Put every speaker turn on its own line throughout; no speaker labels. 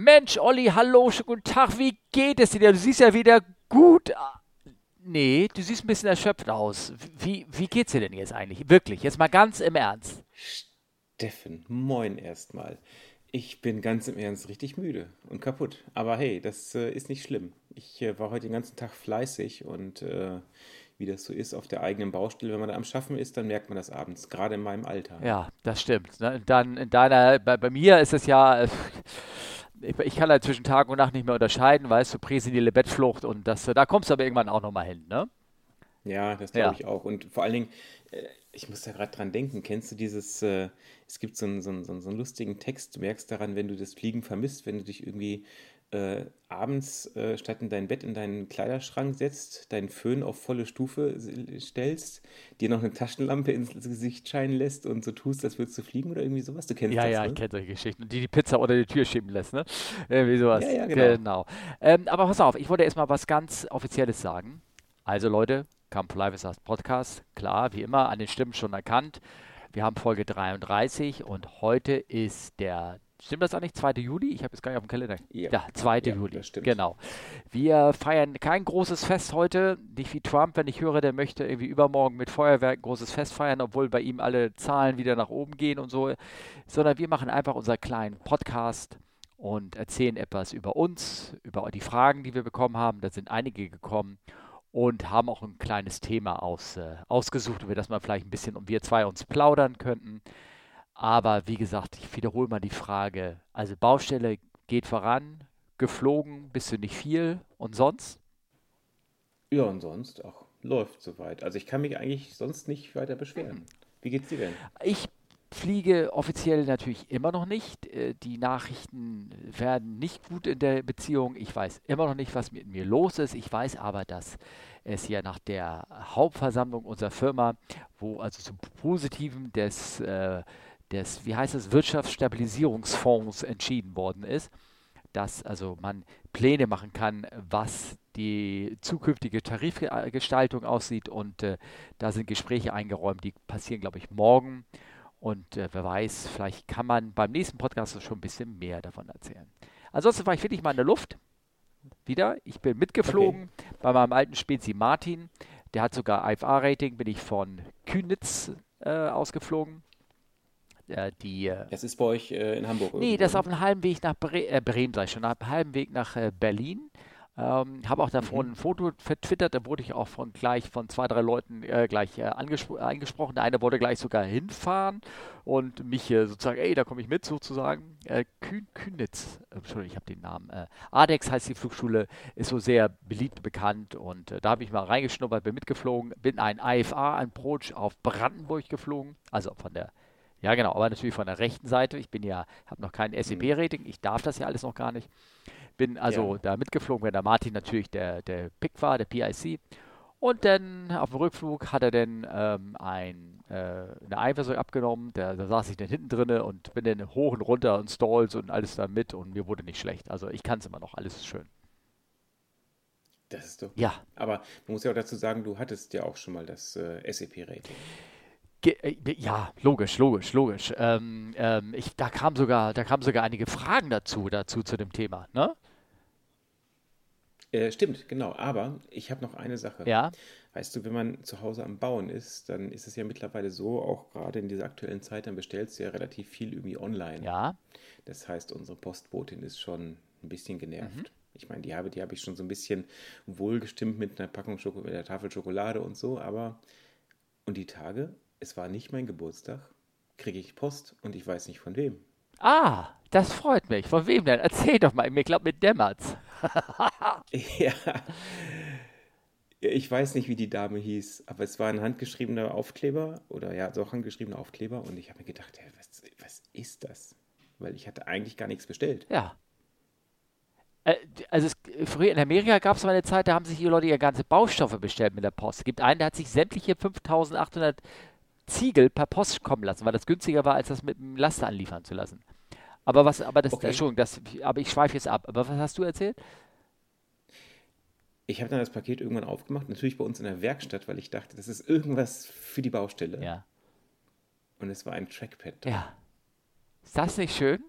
Mensch, Olli, hallo, schönen guten Tag, wie geht es dir? Du siehst ja wieder gut. Nee, du siehst ein bisschen erschöpft aus. Wie, wie geht's dir denn jetzt eigentlich? Wirklich, jetzt mal ganz im Ernst.
Steffen, moin erstmal. Ich bin ganz im Ernst richtig müde und kaputt. Aber hey, das äh, ist nicht schlimm. Ich äh, war heute den ganzen Tag fleißig und äh, wie das so ist auf der eigenen Baustelle, wenn man da am Schaffen ist, dann merkt man das abends, gerade in meinem Alter.
Ja, das stimmt. Ne? Dann in deiner, bei, bei mir ist es ja, äh, ich, ich, kann halt zwischen Tag und Nacht nicht mehr unterscheiden, weißt du, präsenile Bettflucht und das, da kommst du aber irgendwann auch nochmal hin, ne?
Ja, das glaube ja. ich auch. Und vor allen Dingen, äh, ich muss da gerade dran denken, kennst du dieses, äh, es gibt so einen, so, einen, so einen lustigen Text, du merkst daran, wenn du das Fliegen vermisst, wenn du dich irgendwie äh, abends äh, statt in dein Bett in deinen Kleiderschrank setzt, deinen Föhn auf volle Stufe stellst, dir noch eine Taschenlampe ins Gesicht scheinen lässt und so tust, als würdest du fliegen oder irgendwie sowas. Du kennst
ja,
das,
Ja,
ja,
ne? ich kenne solche Geschichten. Die die Pizza unter die Tür schieben lässt, ne? Irgendwie sowas.
Ja, ja, genau.
genau. Ähm, aber pass auf, ich wollte erstmal was ganz Offizielles sagen. Also Leute, Come Live ist das Podcast. Klar, wie immer, an den Stimmen schon erkannt. Wir haben Folge 33 und heute ist der Stimmt das eigentlich? 2. Juli? Ich habe jetzt gar nicht auf dem Kalender.
Ja,
ja 2.
Ja,
Juli. Genau. Wir feiern kein großes Fest heute. Nicht wie Trump, wenn ich höre, der möchte irgendwie übermorgen mit Feuerwerk ein großes Fest feiern, obwohl bei ihm alle Zahlen wieder nach oben gehen und so. Sondern wir machen einfach unseren kleinen Podcast und erzählen etwas über uns, über die Fragen, die wir bekommen haben. Da sind einige gekommen und haben auch ein kleines Thema aus, äh, ausgesucht, über das wir vielleicht ein bisschen und wir zwei uns plaudern könnten. Aber wie gesagt, ich wiederhole mal die Frage. Also Baustelle geht voran, geflogen bist du nicht viel und sonst?
Ja, und sonst auch läuft soweit. Also ich kann mich eigentlich sonst nicht weiter beschweren. Wie geht's dir denn?
Ich fliege offiziell natürlich immer noch nicht. Äh, die Nachrichten werden nicht gut in der Beziehung. Ich weiß immer noch nicht, was mit mir los ist. Ich weiß aber, dass es ja nach der Hauptversammlung unserer Firma, wo also zum Positiven des äh, des, wie heißt es, Wirtschaftsstabilisierungsfonds entschieden worden ist, dass also man Pläne machen kann, was die zukünftige Tarifgestaltung aussieht und äh, da sind Gespräche eingeräumt, die passieren, glaube ich, morgen und äh, wer weiß, vielleicht kann man beim nächsten Podcast schon ein bisschen mehr davon erzählen. Ansonsten war ich wirklich mal in der Luft. Wieder. Ich bin mitgeflogen okay. bei meinem alten Spezi Martin. Der hat sogar IFA-Rating, bin ich von Kühnitz äh, ausgeflogen äh, die.
Das ist bei euch äh, in Hamburg.
Nee, das ist auf dem halben Weg nach Bre äh, Bremen, sag ich schon, auf dem halben Weg nach äh, Berlin. Ähm, habe auch davon mhm. ein Foto vertwittert, da wurde ich auch von gleich von zwei, drei Leuten äh, gleich äh, angesprochen. Der eine wollte gleich sogar hinfahren und mich äh, sozusagen, ey, da komme ich mit sozusagen. Äh, Kühn, Kühnitz, Entschuldigung, ich habe den Namen. Äh, ADEX heißt die Flugschule, ist so sehr beliebt bekannt und da habe ich mal reingeschnuppert, bin mitgeflogen, bin ein IFA, ein Approach auf Brandenburg geflogen, also von der ja, genau, aber natürlich von der rechten Seite. Ich bin ja, habe noch kein SEB-Rating, ich darf das ja alles noch gar nicht. Bin also ja. da mitgeflogen, wenn der Martin natürlich der, der Pick war, der PIC. Und dann auf dem Rückflug hat er dann ähm, ein, äh, eine Einversorgung abgenommen. Da, da, saß ich dann hinten drinne und bin dann hoch und runter und Stalls und alles da mit und mir wurde nicht schlecht. Also ich kann es immer noch, alles ist schön.
Das ist doch.
Ja.
Aber man muss ja auch dazu sagen, du hattest ja auch schon mal das äh, SEP-Rating.
Äh, ja, logisch, logisch, logisch. Ähm, ähm, ich, da kam sogar, da kamen sogar einige Fragen dazu, dazu zu dem Thema, ne?
Äh, stimmt, genau. Aber ich habe noch eine Sache.
Ja.
Weißt du, wenn man zu Hause am Bauen ist, dann ist es ja mittlerweile so, auch gerade in dieser aktuellen Zeit, dann bestellst du ja relativ viel irgendwie online.
Ja.
Das heißt, unsere Postbotin ist schon ein bisschen genervt. Mhm. Ich meine, die habe, die habe ich schon so ein bisschen wohlgestimmt mit einer Packung Schoko mit der Tafel Schokolade und so, aber und die Tage es war nicht mein Geburtstag, kriege ich Post und ich weiß nicht von wem.
Ah, das freut mich. Von wem denn? Erzähl doch mal. Mir glaubt, mit Dämmert's.
ja. Ich weiß nicht, wie die Dame hieß, aber es war ein handgeschriebener Aufkleber oder ja, so handgeschriebener Aufkleber und ich habe mir gedacht, hey, was, was ist das? Weil ich hatte eigentlich gar nichts bestellt.
Ja. Äh, also es, früher in Amerika gab es mal eine Zeit, da haben sich die Leute ihre ganze Baustoffe bestellt mit der Post. Es gibt einen, der hat sich sämtliche 5800 Ziegel per Post kommen lassen, weil das günstiger war, als das mit dem Laster anliefern zu lassen. Aber was, aber das, okay. Entschuldigung, das, aber ich schweife jetzt ab. Aber was hast du erzählt?
Ich habe dann das Paket irgendwann aufgemacht, natürlich bei uns in der Werkstatt, weil ich dachte, das ist irgendwas für die Baustelle.
Ja.
Und es war ein Trackpad.
Ja. Ist das nicht schön?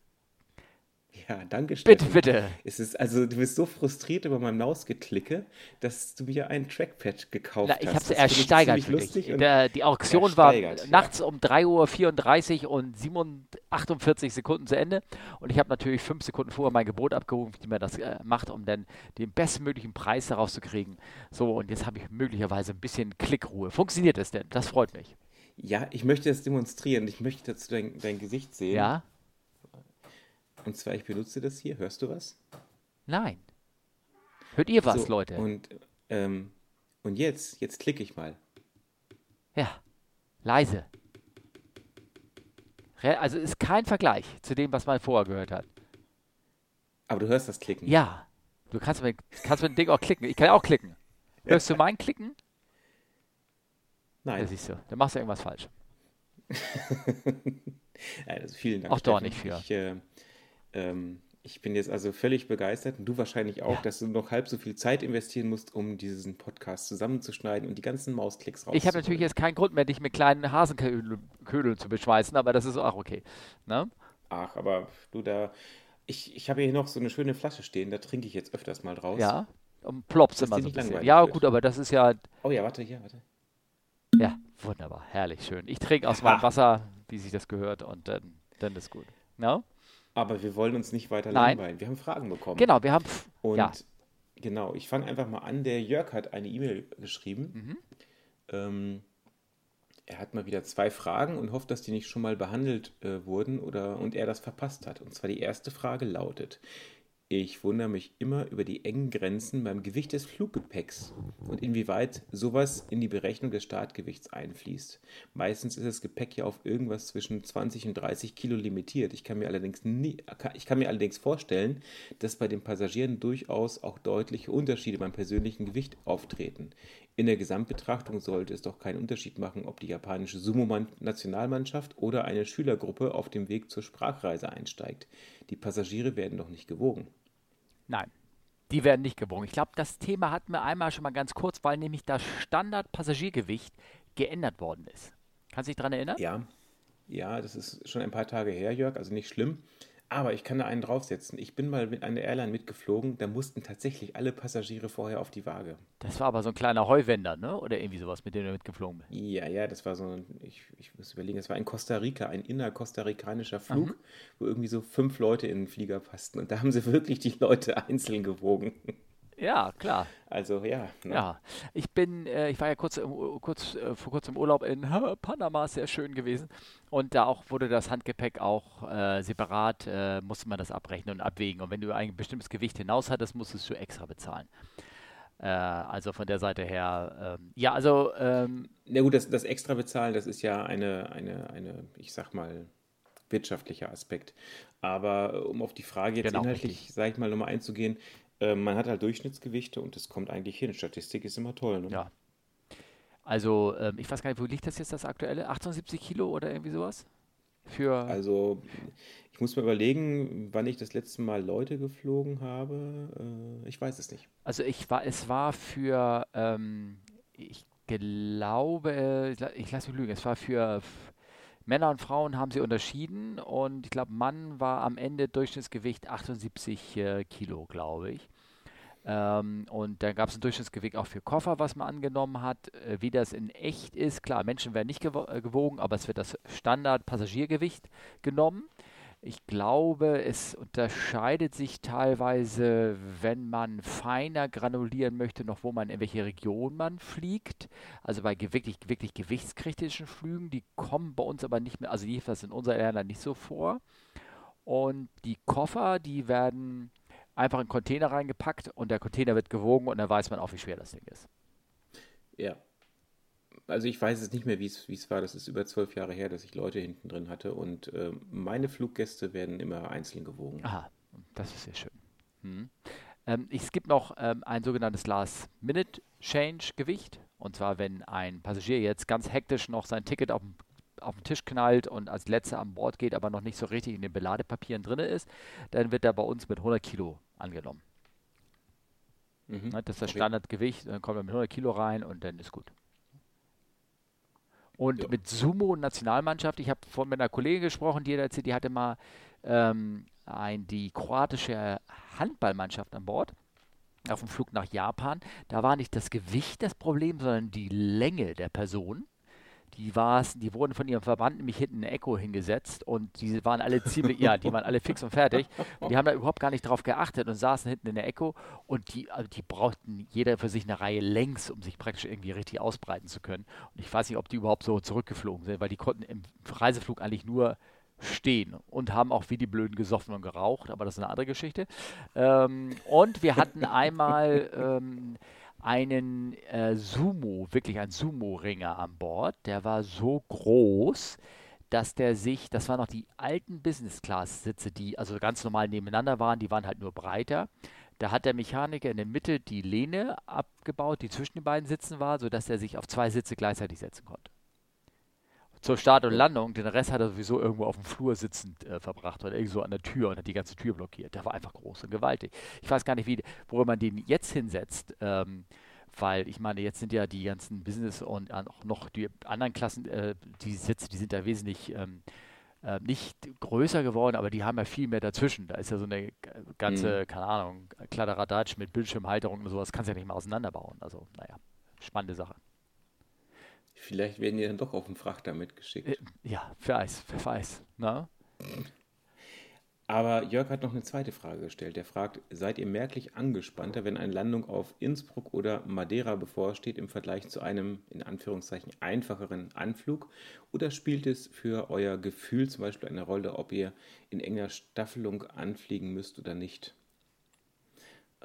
Ja, danke,
Steffen. Bitte, bitte.
Es ist, also, du bist so frustriert über mein Mausgeklicke, dass du mir ein Trackpad gekauft
Na, ich
hast.
Ich habe es ersteigert dich. Der, die Auktion war nachts um 3.34 Uhr und 48 Sekunden zu Ende. Und ich habe natürlich fünf Sekunden vorher mein Gebot abgerufen, wie man das äh, macht, um dann den bestmöglichen Preis daraus zu kriegen. So, und jetzt habe ich möglicherweise ein bisschen Klickruhe. Funktioniert das denn? Das freut mich.
Ja, ich möchte das demonstrieren. Ich möchte dazu dein, dein Gesicht sehen.
Ja.
Und zwar, ich benutze das hier. Hörst du was?
Nein. Hört ihr was,
so,
Leute?
Und, ähm, und jetzt, jetzt klicke ich mal.
Ja, leise. Also ist kein Vergleich zu dem, was man vorher gehört hat.
Aber du hörst das Klicken.
Ja. Du kannst mit, kannst mit dem Ding auch klicken. Ich kann ja auch klicken. Hörst du mein Klicken?
Nein.
Ja, siehst du. Dann machst du irgendwas falsch.
also vielen Dank.
Auch doch nicht für.
Ich, äh, ähm, ich bin jetzt also völlig begeistert und du wahrscheinlich auch, ja. dass du noch halb so viel Zeit investieren musst, um diesen Podcast zusammenzuschneiden und die ganzen Mausklicks
rauszuholen. Ich habe natürlich jetzt keinen Grund mehr, dich mit kleinen Hasenködeln zu beschweißen, aber das ist auch okay. Ne?
Ach, aber du da, ich, ich habe hier noch so eine schöne Flasche stehen, da trinke ich jetzt öfters mal draus.
Ja, und plops immer so ein bisschen. Ja, wird. gut, aber das ist ja...
Oh ja, warte, hier, warte.
Ja, wunderbar, herrlich, schön. Ich trinke aus meinem Wasser, wie sich das gehört und dann, dann ist gut. No?
Aber wir wollen uns nicht weiter Nein. langweilen. Wir haben Fragen bekommen.
Genau, wir haben.
Und ja. genau, ich fange einfach mal an. Der Jörg hat eine E-Mail geschrieben. Mhm. Ähm, er hat mal wieder zwei Fragen und hofft, dass die nicht schon mal behandelt äh, wurden oder und er das verpasst hat. Und zwar die erste Frage lautet: ich wundere mich immer über die engen Grenzen beim Gewicht des Fluggepäcks und inwieweit sowas in die Berechnung des Startgewichts einfließt. Meistens ist das Gepäck ja auf irgendwas zwischen 20 und 30 Kilo limitiert. Ich kann mir allerdings, nie, ich kann mir allerdings vorstellen, dass bei den Passagieren durchaus auch deutliche Unterschiede beim persönlichen Gewicht auftreten. In der Gesamtbetrachtung sollte es doch keinen Unterschied machen, ob die japanische Sumo-Nationalmannschaft oder eine Schülergruppe auf dem Weg zur Sprachreise einsteigt. Die Passagiere werden doch nicht gewogen.
Nein, die werden nicht gewogen. Ich glaube, das Thema hatten wir einmal schon mal ganz kurz, weil nämlich das Standardpassagiergewicht geändert worden ist. Kannst du dich daran erinnern?
Ja. Ja, das ist schon ein paar Tage her, Jörg, also nicht schlimm. Aber ich kann da einen draufsetzen. Ich bin mal mit einer Airline mitgeflogen, da mussten tatsächlich alle Passagiere vorher auf die Waage.
Das war aber so ein kleiner Heuwender, ne? Oder irgendwie sowas, mit dem du mitgeflogen bist.
Ja, ja, das war so ein, ich, ich muss überlegen, das war in Costa Rica, ein innerkostarikanischer Flug, mhm. wo irgendwie so fünf Leute in den Flieger passten. Und da haben sie wirklich die Leute einzeln gewogen.
Ja, klar.
Also ja.
Ne? Ja, ich bin, äh, ich war ja kurz, kurz äh, vor kurzem im Urlaub in äh, Panama, sehr schön gewesen. Und da auch wurde das Handgepäck auch äh, separat, äh, musste man das abrechnen und abwägen. Und wenn du ein bestimmtes Gewicht hinaus hattest, musstest du extra bezahlen. Äh, also von der Seite her, ähm, ja, also. Ähm,
Na gut, das, das extra bezahlen, das ist ja eine, eine, eine, ich sag mal, wirtschaftlicher Aspekt. Aber um auf die Frage jetzt genau, inhaltlich, sage ich mal, nochmal einzugehen, äh, man hat halt Durchschnittsgewichte und es kommt eigentlich hin. Statistik ist immer toll. Ne?
Ja. Also, ähm, ich weiß gar nicht, wo liegt das jetzt, das aktuelle? 78 Kilo oder irgendwie sowas? Für
also, ich muss mir überlegen, wann ich das letzte Mal Leute geflogen habe. Äh, ich weiß es nicht.
Also, ich war, es war für, ähm, ich glaube, ich lasse mich lügen, es war für Männer und Frauen haben sie unterschieden und ich glaube, Mann war am Ende Durchschnittsgewicht 78 äh, Kilo, glaube ich. Ähm, und dann gab es ein Durchschnittsgewicht auch für Koffer, was man angenommen hat. Äh, wie das in echt ist, klar, Menschen werden nicht gewo äh, gewogen, aber es wird das Standard-Passagiergewicht genommen. Ich glaube, es unterscheidet sich teilweise, wenn man feiner granulieren möchte, noch wo man in welche Region man fliegt. Also bei wirklich, wirklich gewichtskritischen Flügen, die kommen bei uns aber nicht mehr, also jedenfalls in unserer Airline nicht so vor. Und die Koffer, die werden einfach in einen Container reingepackt und der Container wird gewogen und dann weiß man auch, wie schwer das Ding ist.
Ja, also ich weiß es nicht mehr, wie es war. Das ist über zwölf Jahre her, dass ich Leute hinten drin hatte. Und äh, meine Fluggäste werden immer einzeln gewogen.
Aha, das ist sehr schön. Hm. Ähm, es gibt noch ähm, ein sogenanntes Last-Minute-Change-Gewicht. Und zwar, wenn ein Passagier jetzt ganz hektisch noch sein Ticket auf, auf den Tisch knallt und als letzter an Bord geht, aber noch nicht so richtig in den Beladepapieren drin ist, dann wird er bei uns mit 100 Kilo angenommen. Mhm. Das ist das. Standardgewicht, dann kommt er mit 100 Kilo rein und dann ist gut. Und ja. mit Sumo-Nationalmannschaft, ich habe vorhin mit einer Kollegin gesprochen, die erzählt, die hatte mal ähm, ein, die kroatische Handballmannschaft an Bord auf dem Flug nach Japan. Da war nicht das Gewicht das Problem, sondern die Länge der Person die war's, die wurden von ihrem Verband nämlich hinten in Echo hingesetzt und die waren alle ziemlich, ja, die waren alle fix und fertig. Und die haben da überhaupt gar nicht drauf geachtet und saßen hinten in der Echo und die, also die brauchten jeder für sich eine Reihe längs, um sich praktisch irgendwie richtig ausbreiten zu können. Und ich weiß nicht, ob die überhaupt so zurückgeflogen sind, weil die konnten im Reiseflug eigentlich nur stehen und haben auch wie die Blöden gesoffen und geraucht, aber das ist eine andere Geschichte. Ähm, und wir hatten einmal ähm, einen äh, Sumo, wirklich ein Sumo-Ringer an Bord. Der war so groß, dass der sich, das waren noch die alten Business-Class-Sitze, die also ganz normal nebeneinander waren, die waren halt nur breiter. Da hat der Mechaniker in der Mitte die Lehne abgebaut, die zwischen den beiden Sitzen war, sodass er sich auf zwei Sitze gleichzeitig setzen konnte zur Start und Landung. Den Rest hat er sowieso irgendwo auf dem Flur sitzend äh, verbracht oder irgendwo an der Tür und hat die ganze Tür blockiert. Der war einfach groß und gewaltig. Ich weiß gar nicht, wie, wo man den jetzt hinsetzt. Ähm, weil ich meine, jetzt sind ja die ganzen Business und auch noch die anderen Klassen, äh, die Sitze, die sind da wesentlich ähm, äh, nicht größer geworden, aber die haben ja viel mehr dazwischen. Da ist ja so eine ganze, mhm. keine Ahnung, Kladderadatsch mit Bildschirmhalterung und sowas, kannst du ja nicht mal auseinanderbauen. Also, naja, spannende Sache.
Vielleicht werden die dann doch auf den Frachter mitgeschickt. Äh,
ja, wer weiß, wer weiß. Na? Ne?
Aber Jörg hat noch eine zweite Frage gestellt. Er fragt, seid ihr merklich angespannter, wenn eine Landung auf Innsbruck oder Madeira bevorsteht im Vergleich zu einem, in Anführungszeichen, einfacheren Anflug? Oder spielt es für euer Gefühl zum Beispiel eine Rolle, ob ihr in enger Staffelung anfliegen müsst oder nicht?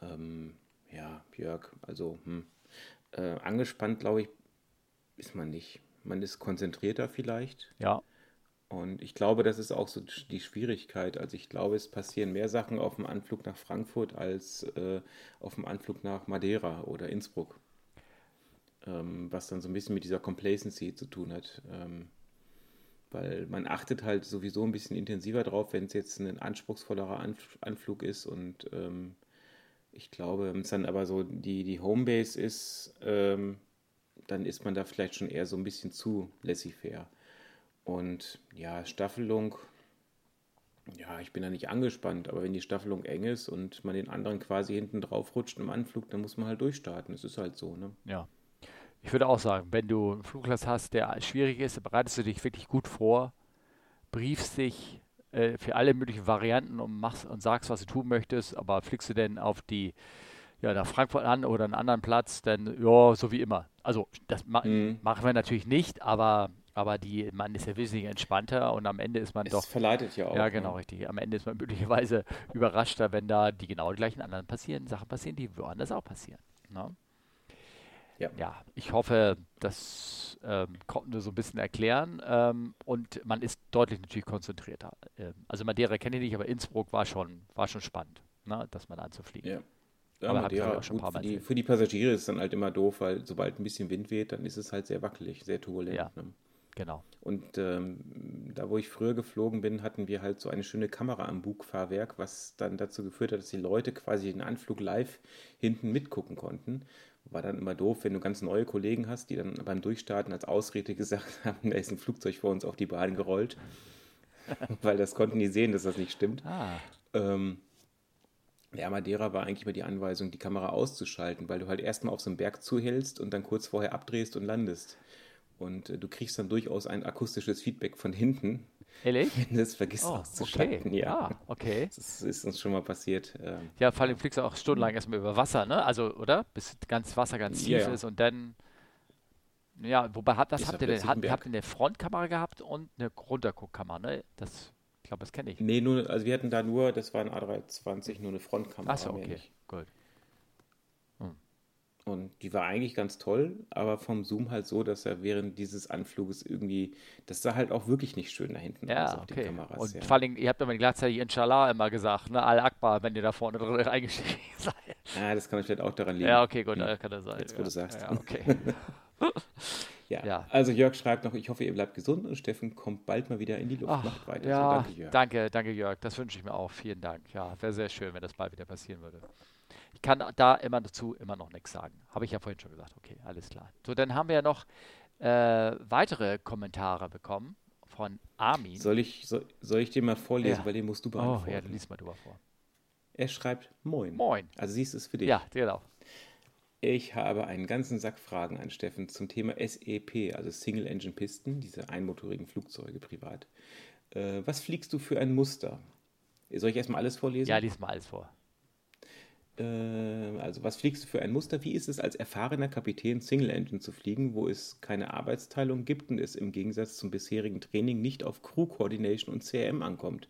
Ähm, ja, Jörg, also hm, äh, angespannt, glaube ich, ist man nicht. Man ist konzentrierter vielleicht.
Ja.
Und ich glaube, das ist auch so die Schwierigkeit. Also ich glaube, es passieren mehr Sachen auf dem Anflug nach Frankfurt als äh, auf dem Anflug nach Madeira oder Innsbruck. Ähm, was dann so ein bisschen mit dieser Complacency zu tun hat. Ähm, weil man achtet halt sowieso ein bisschen intensiver drauf, wenn es jetzt ein anspruchsvollerer Anf Anflug ist. Und ähm, ich glaube, wenn es dann aber so die, die Homebase ist, ähm, dann ist man da vielleicht schon eher so ein bisschen zu laissez-faire. Und ja, Staffelung, ja, ich bin da nicht angespannt, aber wenn die Staffelung eng ist und man den anderen quasi hinten drauf rutscht im Anflug, dann muss man halt durchstarten. Das ist halt so, ne?
Ja. Ich würde auch sagen, wenn du einen Flugplatz hast, der schwierig ist, bereitest du dich wirklich gut vor, briefst dich äh, für alle möglichen Varianten und machst und sagst, was du tun möchtest, aber fliegst du denn auf die ja, nach Frankfurt an oder einen anderen Platz, dann ja, so wie immer. Also das ma mhm. machen wir natürlich nicht, aber, aber die, man ist ja wesentlich entspannter und am Ende ist man
es
doch.
verleitet ja auch.
Ja, genau, ne? richtig. Am Ende ist man möglicherweise überraschter, wenn da die genau gleichen anderen passieren, Sachen passieren, die woanders auch passieren. Ne? Ja. ja, ich hoffe, das ähm, konnten wir so ein bisschen erklären. Ähm, und man ist deutlich natürlich konzentrierter. Ähm, also Madeira kenne ich nicht, aber Innsbruck war schon, war schon spannend, ne, das mal anzufliegen.
Ja. Ja, aber Madeira, gut, für, die, für, die, Passagiere ist es dann halt immer doof, weil sobald ein bisschen Wind weht, dann ist es halt sehr wackelig, sehr turbulent. Ja, ne?
genau.
Und ähm, da, wo ich früher geflogen bin, hatten wir halt so eine schöne Kamera am Bugfahrwerk, was dann dazu geführt hat, dass die Leute quasi den Anflug live hinten mitgucken konnten. War dann immer doof, wenn du ganz neue Kollegen hast, die dann beim Durchstarten als Ausrede gesagt haben, da ist ein Flugzeug vor uns auf die Bahn gerollt. weil das konnten die sehen, dass das nicht stimmt. Ah. Ähm, ja, Madeira war eigentlich immer die Anweisung, die Kamera auszuschalten, weil du halt erstmal auf so einen Berg zuhältst und dann kurz vorher abdrehst und landest. Und äh, du kriegst dann durchaus ein akustisches Feedback von hinten.
Ehrlich?
Wenn du es vergisst oh, auszuschalten.
Okay. Ja, ah, okay.
Das ist uns schon mal passiert.
Ähm, ja, vor allem fliegst du auch stundenlang erstmal über Wasser, ne? Also, oder? Bis ganz Wasser ganz tief ja, ja. ist und dann. Ja, wobei, was habt ihr denn? Habt, habt ihr eine Frontkamera gehabt und eine Runterguckkamera, ne? Das ich glaube, das kenne ich.
Nee, nur, also wir hatten da nur, das war ein A320, nur eine Frontkamera.
Achso, okay, gut.
Hm. Und die war eigentlich ganz toll, aber vom Zoom halt so, dass er während dieses Anfluges irgendwie, das sah halt auch wirklich nicht schön da hinten
ja, aus auf okay. die Kameras. Und ja. vor allem, ihr habt immer gleichzeitig Inshallah immer gesagt, ne? Al-Akbar, wenn ihr da vorne drin eingestiegen seid.
Ja, das kann vielleicht auch daran liegen.
Ja, okay, gut, hm. kann das sein.
Jetzt, wo ja. du sagst.
Ja, okay.
Ja. ja. Also Jörg schreibt noch, ich hoffe, ihr bleibt gesund und Steffen kommt bald mal wieder in die Luft.
Ach, Macht weiter. Ja, so, danke, Jörg. Danke, danke, Jörg. Das wünsche ich mir auch. Vielen Dank. Ja, wäre sehr schön, wenn das bald wieder passieren würde. Ich kann da immer dazu immer noch nichts sagen. Habe ich ja vorhin schon gesagt. Okay, alles klar. So, dann haben wir ja noch äh, weitere Kommentare bekommen von Armin.
Soll ich, soll, soll ich dir mal vorlesen, ja. weil den musst du beantworten.
Oh, ja, du liest mal drüber vor.
Er schreibt Moin.
Moin.
Also siehst du es für dich.
Ja, genau.
Ich habe einen ganzen Sack Fragen an Steffen zum Thema SEP, also Single Engine Pisten, diese einmotorigen Flugzeuge privat. Äh, was fliegst du für ein Muster? Soll ich erstmal alles vorlesen?
Ja, lies mal alles vor.
Äh, also, was fliegst du für ein Muster? Wie ist es als erfahrener Kapitän Single Engine zu fliegen, wo es keine Arbeitsteilung gibt und es im Gegensatz zum bisherigen Training nicht auf Crew Coordination und CRM ankommt?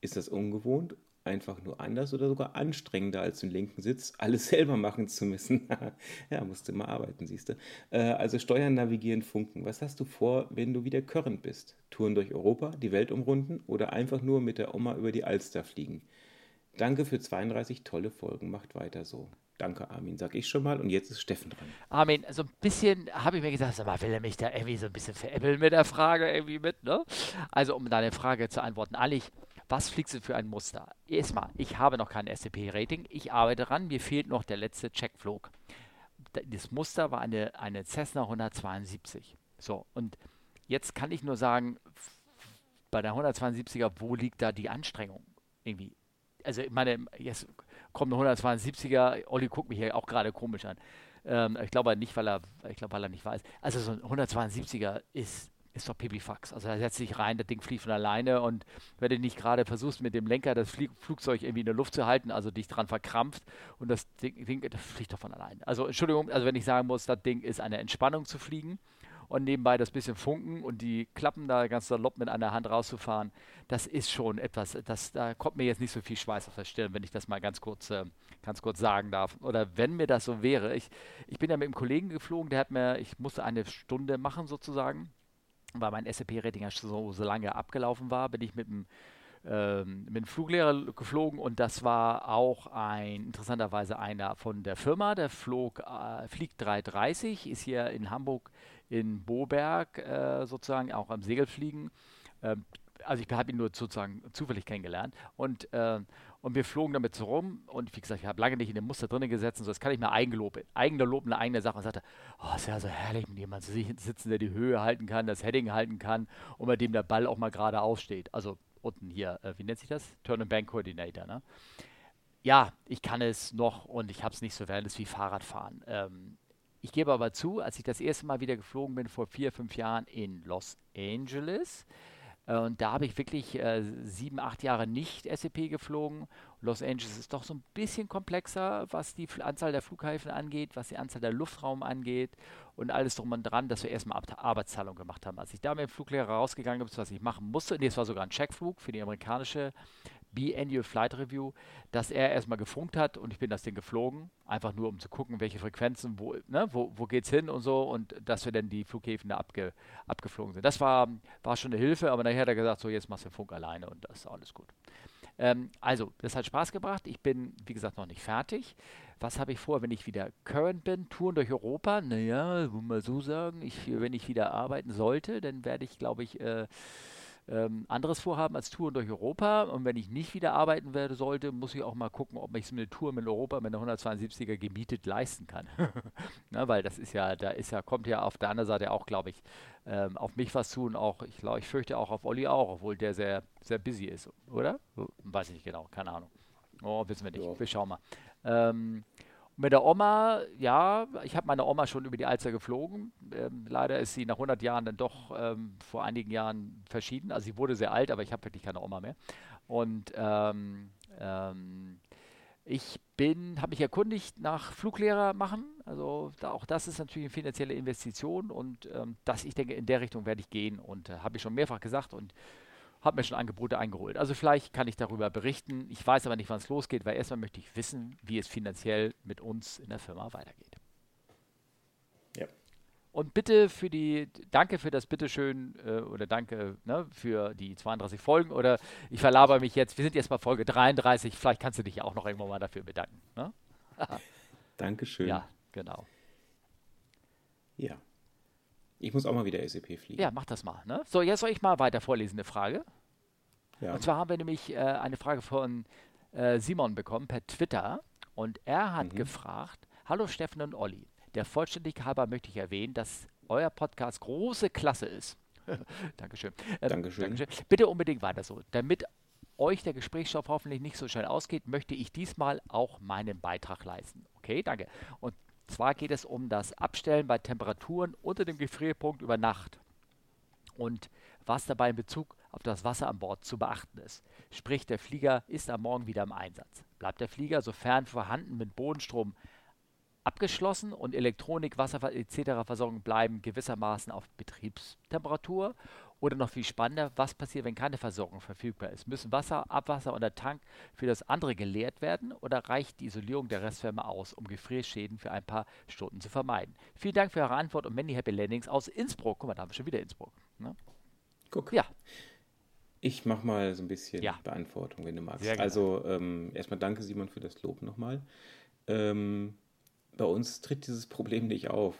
Ist das ungewohnt einfach nur anders oder sogar anstrengender als im linken Sitz, alles selber machen zu müssen. ja, musste mal arbeiten, siehst du. Äh, also steuern, navigieren, funken. Was hast du vor, wenn du wieder current bist? Touren durch Europa, die Welt umrunden oder einfach nur mit der Oma über die Alster fliegen? Danke für 32 tolle Folgen, macht weiter so. Danke, Armin, sag ich schon mal. Und jetzt ist Steffen dran.
Armin, so ein bisschen habe ich mir gesagt, sag mal, will er mich da irgendwie so ein bisschen veräppeln mit der Frage irgendwie mit, ne? Also, um deine Frage zu antworten, Allich, was fliegst du für ein Muster? Erstmal, ich habe noch kein SCP-Rating. Ich arbeite dran. Mir fehlt noch der letzte Checkflug. Das Muster war eine, eine Cessna 172. So, und jetzt kann ich nur sagen, bei der 172er, wo liegt da die Anstrengung? Irgendwie. Also, ich meine, jetzt kommt eine 172er. Olli guckt mich hier auch gerade komisch an. Ähm, ich glaube nicht, weil er, ich glaube, weil er nicht weiß. Also, so ein 172er ist ist doch Pipifax. Also da setzt sich rein, das Ding fliegt von alleine und wenn du nicht gerade versuchst, mit dem Lenker das Flie Flugzeug irgendwie in der Luft zu halten, also dich dran verkrampft und das Ding, Ding das fliegt doch von alleine. Also Entschuldigung, also wenn ich sagen muss, das Ding ist eine Entspannung zu fliegen und nebenbei das bisschen funken und die Klappen da ganz salopp mit einer Hand rauszufahren, das ist schon etwas, das, da kommt mir jetzt nicht so viel Schweiß auf der Stirn, wenn ich das mal ganz kurz, äh, ganz kurz sagen darf. Oder wenn mir das so wäre. Ich, ich bin ja mit einem Kollegen geflogen, der hat mir, ich musste eine Stunde machen sozusagen weil mein SAP-Rating ja so, so lange abgelaufen war, bin ich mit dem ähm, mit dem Fluglehrer geflogen und das war auch ein interessanterweise einer von der Firma, der flog äh, fliegt 330, ist hier in Hamburg in Boberg äh, sozusagen auch am Segelfliegen. Ähm, also ich habe ihn nur sozusagen zufällig kennengelernt und äh, und wir flogen damit so rum und wie gesagt, ich habe lange nicht in dem Muster drin gesessen, so das kann ich mir eigenloben. Eigener Lob, eine eigene Sache und sagte, oh, ist ja so herrlich, mit jemandem zu sitzen, der die Höhe halten kann, das Heading halten kann und bei dem der Ball auch mal gerade aufsteht. Also unten hier, äh, wie nennt sich das? Turn and Bank Coordinator, ne? Ja, ich kann es noch und ich habe es nicht so während wie Fahrradfahren. Ähm, ich gebe aber zu, als ich das erste Mal wieder geflogen bin, vor vier, fünf Jahren in Los Angeles, und da habe ich wirklich äh, sieben, acht Jahre nicht SEP geflogen. Los Angeles ist doch so ein bisschen komplexer, was die Anzahl der Flughäfen angeht, was die Anzahl der Luftraum angeht und alles drum und dran, dass wir erstmal Arbeitszahlung gemacht haben. Als ich da mit dem Fluglehrer rausgegangen bin, was ich machen musste, nee, es war sogar ein Checkflug für die amerikanische Biannual Flight Review, dass er erstmal gefunkt hat und ich bin das Ding geflogen, einfach nur um zu gucken, welche Frequenzen, wo, ne, wo, wo geht's hin und so und dass wir dann die Flughäfen da abge, abgeflogen sind. Das war, war schon eine Hilfe, aber nachher hat er gesagt, so jetzt machst du den Funk alleine und das ist alles gut. Ähm, also, das hat Spaß gebracht. Ich bin, wie gesagt, noch nicht fertig. Was habe ich vor, wenn ich wieder current bin? Touren durch Europa? Naja, mal so sagen, ich, wenn ich wieder arbeiten sollte, dann werde ich, glaube ich, äh, ähm, anderes vorhaben als Touren durch Europa. Und wenn ich nicht wieder arbeiten werde sollte, muss ich auch mal gucken, ob ich so eine Tour mit Europa mit einer 172er gemietet leisten kann. Na, weil das ist ja, da ist ja, kommt ja auf der anderen Seite auch, glaube ich, ähm, auf mich was zu und auch, ich glaube, ich fürchte auch auf Olli auch, obwohl der sehr, sehr busy ist, oder? Weiß ich nicht genau, keine Ahnung. Oh, wissen wir nicht. Ja. Wir schauen mal. Ähm, mit der Oma, ja, ich habe meine Oma schon über die Alster geflogen. Ähm, leider ist sie nach 100 Jahren dann doch ähm, vor einigen Jahren verschieden. Also sie wurde sehr alt, aber ich habe wirklich keine Oma mehr. Und ähm, ähm ich bin, habe mich erkundigt nach Fluglehrer machen. Also da, auch das ist natürlich eine finanzielle Investition und ähm, das, ich denke, in der Richtung werde ich gehen und äh, habe ich schon mehrfach gesagt und habe mir schon Angebote eingeholt. Also vielleicht kann ich darüber berichten. Ich weiß aber nicht, wann es losgeht, weil erstmal möchte ich wissen, wie es finanziell mit uns in der Firma weitergeht. Ja. Und bitte für die, danke für das Bitteschön äh, oder danke ne, für die 32 Folgen oder ich verlaber mich jetzt, wir sind jetzt bei Folge 33, vielleicht kannst du dich auch noch irgendwann mal dafür bedanken. Ne?
Dankeschön.
Ja, genau.
Ja. Ich muss auch mal wieder SAP fliegen.
Ja, mach das mal. Ne? So, jetzt soll ich mal weiter vorlesen, eine Frage. Ja. Und zwar haben wir nämlich äh, eine Frage von äh, Simon bekommen per Twitter. Und er hat mhm. gefragt, hallo Steffen und Olli. Der Vollständigkeit halber möchte ich erwähnen, dass euer Podcast große Klasse ist. Dankeschön.
Ähm, Dankeschön. Dankeschön.
Bitte unbedingt weiter so. Damit euch der Gesprächsstoff hoffentlich nicht so schnell ausgeht, möchte ich diesmal auch meinen Beitrag leisten. Okay, danke. Und zwar geht es um das Abstellen bei Temperaturen unter dem Gefrierpunkt über Nacht und was dabei in Bezug auf das Wasser an Bord zu beachten ist. Sprich, der Flieger ist am Morgen wieder im Einsatz. Bleibt der Flieger, sofern vorhanden, mit Bodenstrom abgeschlossen und Elektronik, Wasser etc. Versorgung bleiben gewissermaßen auf Betriebstemperatur. Oder noch viel spannender, was passiert, wenn keine Versorgung verfügbar ist? Müssen Wasser, Abwasser und der Tank für das andere geleert werden oder reicht die Isolierung der Restwärme aus, um Gefrierschäden für ein paar Stunden zu vermeiden? Vielen Dank für eure Antwort und many happy landings aus Innsbruck. Guck mal, da haben wir schon wieder Innsbruck. Ne?
Guck. Ja. Ich mache mal so ein bisschen ja. Beantwortung, wenn du magst. Also ähm, erstmal danke Simon für das Lob nochmal. Ähm, bei uns tritt dieses Problem nicht auf.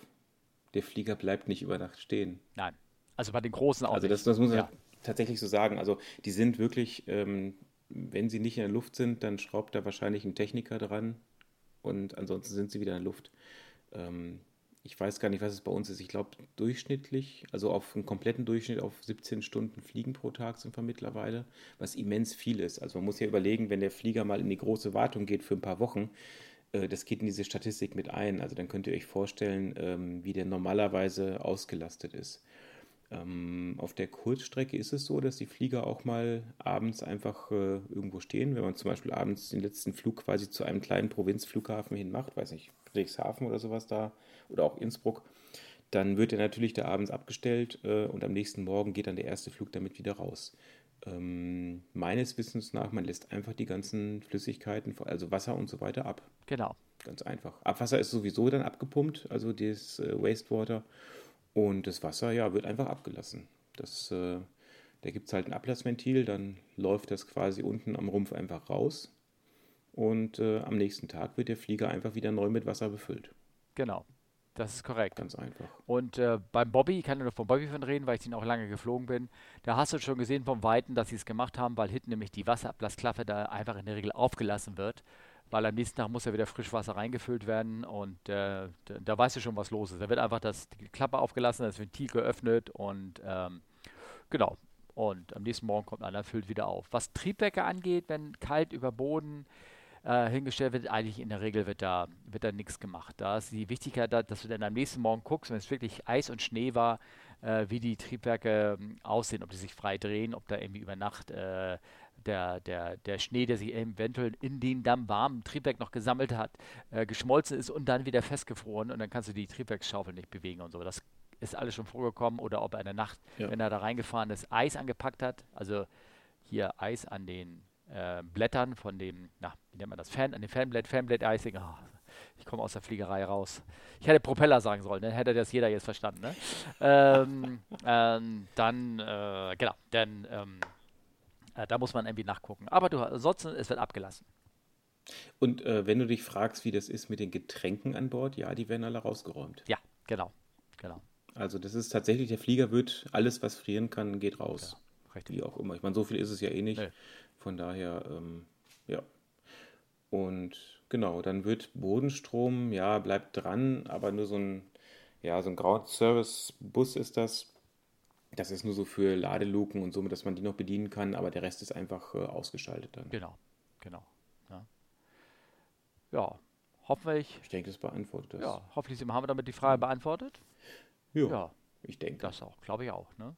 Der Flieger bleibt nicht über Nacht stehen.
Nein. Also bei den großen
auch. Also das, das muss man ja. tatsächlich so sagen. Also die sind wirklich, ähm, wenn sie nicht in der Luft sind, dann schraubt da wahrscheinlich ein Techniker dran und ansonsten sind sie wieder in der Luft. Ähm, ich weiß gar nicht, was es bei uns ist. Ich glaube, durchschnittlich, also auf einen kompletten Durchschnitt auf 17 Stunden Fliegen pro Tag sind wir mittlerweile, was immens viel ist. Also man muss ja überlegen, wenn der Flieger mal in die große Wartung geht für ein paar Wochen, äh, das geht in diese Statistik mit ein. Also dann könnt ihr euch vorstellen, ähm, wie der normalerweise ausgelastet ist. Ähm, auf der Kurzstrecke ist es so, dass die Flieger auch mal abends einfach äh, irgendwo stehen. Wenn man zum Beispiel abends den letzten Flug quasi zu einem kleinen Provinzflughafen hin macht, weiß nicht, Friedrichshafen oder sowas da oder auch Innsbruck, dann wird er natürlich da abends abgestellt äh, und am nächsten Morgen geht dann der erste Flug damit wieder raus. Ähm, meines Wissens nach, man lässt einfach die ganzen Flüssigkeiten, also Wasser und so weiter ab.
Genau.
Ganz einfach. Abwasser ist sowieso dann abgepumpt, also das äh, Wastewater. Und das Wasser, ja, wird einfach abgelassen. Das, äh, da gibt es halt ein Ablassventil, dann läuft das quasi unten am Rumpf einfach raus. Und äh, am nächsten Tag wird der Flieger einfach wieder neu mit Wasser befüllt.
Genau. Das ist korrekt.
Ganz einfach.
Und äh, beim Bobby, ich kann nur von Bobby von reden, weil ich ihn auch lange geflogen bin, da hast du schon gesehen vom Weiten, dass sie es gemacht haben, weil hinten nämlich die Wasserablassklaffe da einfach in der Regel aufgelassen wird, weil am nächsten Tag muss ja wieder Frischwasser reingefüllt werden und äh, da, da, weißt du schon, was los ist. Da wird einfach das, die Klappe aufgelassen, das Ventil geöffnet und ähm, genau. Und am nächsten Morgen kommt einer, füllt wieder auf. Was Triebwerke angeht, wenn kalt über Boden, äh, hingestellt wird, eigentlich in der Regel wird da, wird da nichts gemacht. Da ist die Wichtigkeit, dass du dann am nächsten Morgen guckst, wenn es wirklich Eis und Schnee war, äh, wie die Triebwerke äh, aussehen, ob die sich frei drehen, ob da irgendwie über Nacht äh, der, der, der Schnee, der sich eventuell in den dann warmen Triebwerk noch gesammelt hat, äh, geschmolzen ist und dann wieder festgefroren und dann kannst du die Triebwerksschaufel nicht bewegen und so. Das ist alles schon vorgekommen oder ob er in der Nacht, ja. wenn er da reingefahren ist, Eis angepackt hat, also hier Eis an den äh, Blättern von dem, na, wie nennt man das, Fan, an dem Fanblade, Fanblade Icing. Oh, ich komme aus der Fliegerei raus. Ich hätte Propeller sagen sollen, dann hätte das jeder jetzt verstanden. Ne? ähm, ähm, dann, äh, genau, dann, ähm, äh, da muss man irgendwie nachgucken. Aber du, ansonsten, es wird abgelassen.
Und äh, wenn du dich fragst, wie das ist mit den Getränken an Bord, ja, die werden alle rausgeräumt.
Ja, genau, genau.
Also das ist tatsächlich, der Flieger wird, alles was frieren kann, geht raus.
Ja, richtig.
Wie auch immer. Ich meine, so viel ist es ja eh nicht. Nee. Von daher, ähm, ja. Und genau, dann wird Bodenstrom, ja, bleibt dran, aber nur so ein, ja, so ein Ground Service Bus ist das. Das ist nur so für Ladeluken und so, dass man die noch bedienen kann, aber der Rest ist einfach äh, ausgeschaltet dann.
Genau, genau. Ja, ja hoffentlich.
Ich denke, das beantwortet das.
Ja, hoffentlich haben wir damit die Frage beantwortet.
Jo, ja, ich denke.
Das auch, glaube ich auch. Ne?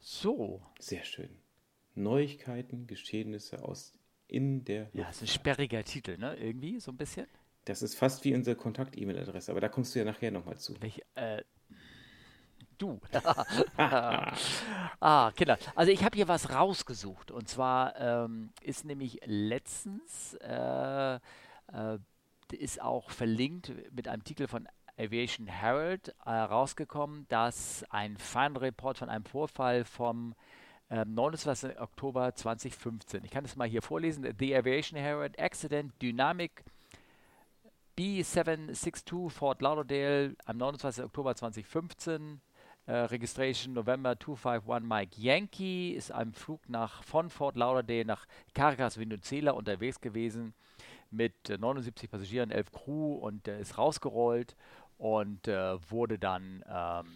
So.
Sehr schön. Neuigkeiten, Geschehnisse aus in der
Luft. Ja, ist ein sperriger Titel, ne? Irgendwie, so ein bisschen.
Das ist fast wie unsere Kontakt-E-Mail-Adresse, aber da kommst du ja nachher nochmal zu.
Welch, äh, du. ah, Kinder. Also ich habe hier was rausgesucht. Und zwar ähm, ist nämlich letztens, äh, äh, ist auch verlinkt mit einem Titel von Aviation Herald äh, rausgekommen, dass ein Final Report von einem Vorfall vom 29. Ähm, Oktober 2015. Ich kann das mal hier vorlesen. The Aviation Herald Accident Dynamic B762 Fort Lauderdale am 29. Oktober 2015. Äh, Registration November 251 Mike Yankee ist einem Flug nach, von Fort Lauderdale nach Caracas, Venezuela unterwegs gewesen mit 79 Passagieren, 11 Crew und äh, ist rausgerollt und äh, wurde dann ähm,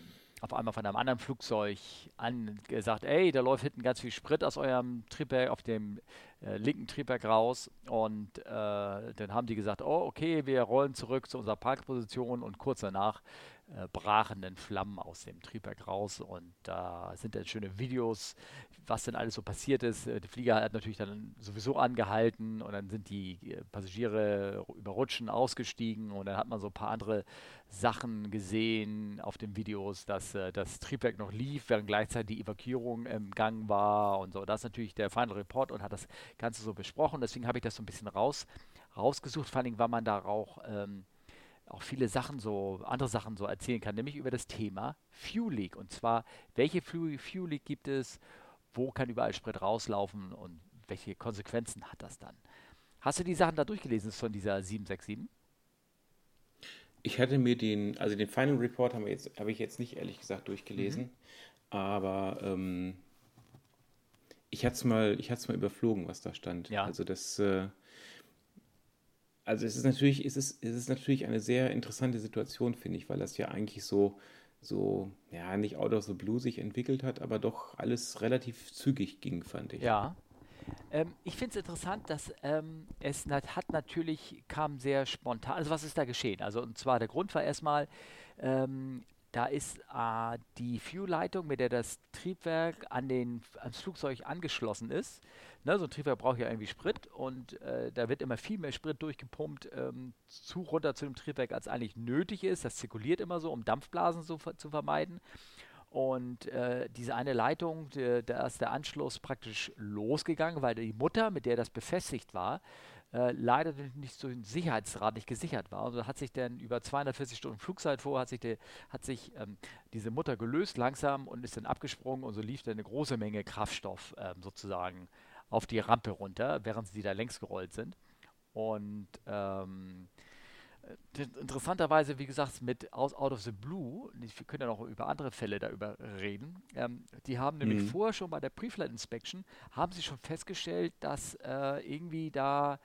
auf einmal von einem anderen Flugzeug an gesagt, ey, da läuft hinten ganz viel Sprit aus eurem Triebwerk auf dem äh, linken Triebwerk raus. Und äh, dann haben die gesagt, oh, okay, wir rollen zurück zu unserer Parkposition und kurz danach äh, brachen dann Flammen aus dem Triebwerk raus und da sind dann schöne Videos, was denn alles so passiert ist. Äh, der Flieger hat natürlich dann sowieso angehalten und dann sind die äh, Passagiere überrutschen, ausgestiegen und dann hat man so ein paar andere Sachen gesehen auf den Videos, dass das Triebwerk noch lief, während gleichzeitig die Evakuierung im Gang war und so. Das ist natürlich der Final Report und hat das Ganze so besprochen. Deswegen habe ich das so ein bisschen raus, rausgesucht, vor allem, weil man da auch ähm, auch viele Sachen so, andere Sachen so erzählen kann, nämlich über das Thema Fuel Leak. Und zwar, welche Fuel Leak gibt es, wo kann überall Sprit rauslaufen und welche Konsequenzen hat das dann? Hast du die Sachen da durchgelesen von dieser 767?
Ich hatte mir den, also den Final Report habe hab ich jetzt nicht ehrlich gesagt durchgelesen, mhm. aber ähm, ich hatte es mal, mal überflogen, was da stand. Ja. Also das, äh, also es ist natürlich, es ist, es ist natürlich eine sehr interessante Situation, finde ich, weil das ja eigentlich so, so, ja, nicht out of the blue sich entwickelt hat, aber doch alles relativ zügig ging, fand ich.
Ja. Ähm, ich finde es interessant, dass ähm, es hat natürlich, kam sehr spontan, also was ist da geschehen? Also und zwar der Grund war erstmal, ähm, da ist äh, die Fuel-Leitung, mit der das Triebwerk an den, ans Flugzeug angeschlossen ist. Ne, so ein Triebwerk braucht ja irgendwie Sprit und äh, da wird immer viel mehr Sprit durchgepumpt ähm, zu runter zu dem Triebwerk, als eigentlich nötig ist. Das zirkuliert immer so, um Dampfblasen zu, zu vermeiden. Und äh, diese eine Leitung, da ist der Anschluss praktisch losgegangen, weil die Mutter, mit der das befestigt war, äh, leider nicht so ein Sicherheitsrad nicht gesichert war. Also hat sich dann über 240 Stunden Flugzeit vor, hat sich, der, hat sich ähm, diese Mutter gelöst langsam und ist dann abgesprungen und so lief dann eine große Menge Kraftstoff ähm, sozusagen auf die Rampe runter, während sie da längs gerollt sind. Und ähm, äh, interessanterweise, wie gesagt, mit Out, Out of the Blue, wir können ja noch über andere Fälle darüber reden, ähm, die haben nämlich mhm. vorher schon bei der Pre-Flight Inspection, haben sie schon festgestellt, dass äh, irgendwie da äh,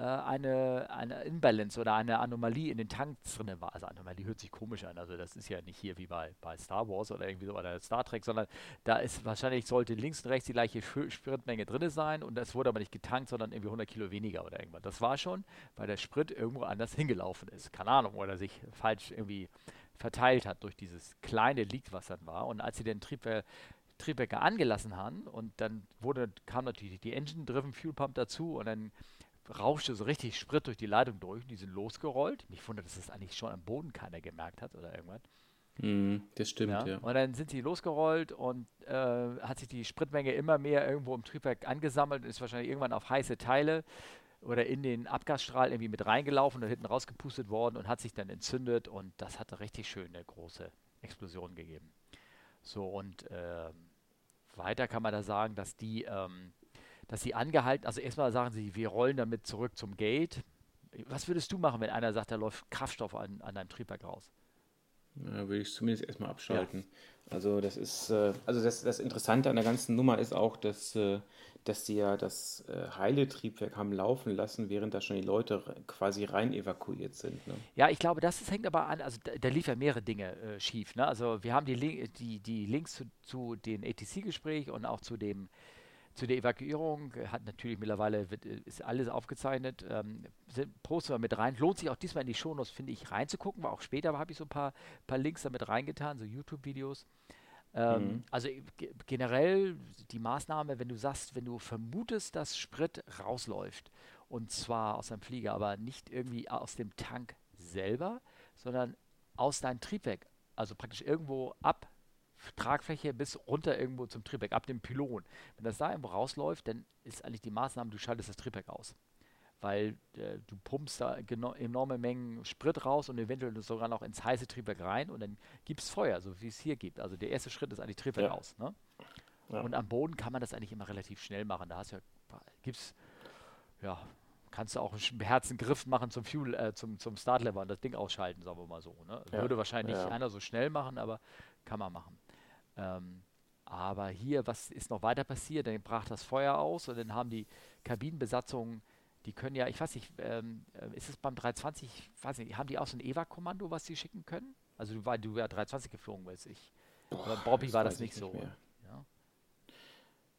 eine, eine Imbalance oder eine Anomalie in den Tanks drin war. Also Anomalie hört sich komisch an, also das ist ja nicht hier wie bei, bei Star Wars oder irgendwie so oder Star Trek, sondern da ist wahrscheinlich sollte links und rechts die gleiche Spritmenge drin sein und das wurde aber nicht getankt, sondern irgendwie 100 Kilo weniger oder irgendwas. Das war schon, weil der Sprit irgendwo anders hingelaufen ist. Keine Ahnung, oder sich falsch irgendwie verteilt hat durch dieses kleine Leak, was dann war. Und als sie den Triebwerk Triebwerke angelassen haben und dann wurde, kam natürlich die Engine-Driven Fuel Pump dazu und dann rauschte so richtig Sprit durch die Leitung durch und die sind losgerollt. Mich wundert, dass das eigentlich schon am Boden keiner gemerkt hat oder irgendwas.
Mm, das stimmt, ja. ja.
Und dann sind sie losgerollt und äh, hat sich die Spritmenge immer mehr irgendwo im Triebwerk angesammelt und ist wahrscheinlich irgendwann auf heiße Teile oder in den Abgasstrahl irgendwie mit reingelaufen und hinten rausgepustet worden und hat sich dann entzündet und das hatte richtig schön eine große Explosion gegeben. So und äh, weiter kann man da sagen, dass die ähm, dass sie angehalten, also erstmal sagen sie, wir rollen damit zurück zum Gate. Was würdest du machen, wenn einer sagt, da läuft Kraftstoff an, an deinem Triebwerk raus?
Ja, würde ich zumindest erstmal abschalten. Ja. Also das ist, äh, also das, das Interessante an der ganzen Nummer ist auch, dass, äh, dass sie ja das äh, heile Triebwerk haben laufen lassen, während da schon die Leute quasi rein evakuiert sind. Ne?
Ja, ich glaube, das ist, hängt aber an, also da, da lief ja mehrere Dinge äh, schief. Ne? Also wir haben die, die, die Links zu, zu den ATC-Gespräch und auch zu dem zu der Evakuierung hat natürlich mittlerweile wird, ist alles aufgezeichnet. Ähm, posten wir mit rein. Lohnt sich auch diesmal in die Shownotes, finde ich, reinzugucken. War auch später habe ich so ein paar, paar Links damit reingetan, so YouTube-Videos. Ähm, mhm. Also generell die Maßnahme, wenn du sagst, wenn du vermutest, dass Sprit rausläuft und zwar aus einem Flieger, aber nicht irgendwie aus dem Tank selber, sondern aus deinem Triebwerk, also praktisch irgendwo ab Tragfläche bis runter irgendwo zum Triebwerk, ab dem Pylon. Wenn das da irgendwo rausläuft, dann ist eigentlich die Maßnahme, du schaltest das Triebwerk aus. Weil äh, du pumpst da enorme Mengen Sprit raus und eventuell sogar noch ins heiße Triebwerk rein und dann gibt es Feuer, so wie es hier gibt. Also der erste Schritt ist eigentlich Triebwerk ja. aus. Ne? Ja. Und am Boden kann man das eigentlich immer relativ schnell machen. Da hast ja, gibt's, ja, kannst du auch einen Herzengriff machen zum Fuel, äh, zum, zum Startlever und das Ding ausschalten, sagen wir mal so. Ne? Ja. Würde wahrscheinlich nicht einer so schnell machen, aber kann man machen. Ähm, aber hier, was ist noch weiter passiert? Dann brach das Feuer aus und dann haben die Kabinenbesatzungen, die können ja, ich weiß nicht, ähm, äh, ist es beim 320, weiß nicht, haben die auch so ein EVA-Kommando, was sie schicken können? Also weil du ja 320 geflogen bist. Ich, Boah, Bobby war das nicht so. Mehr.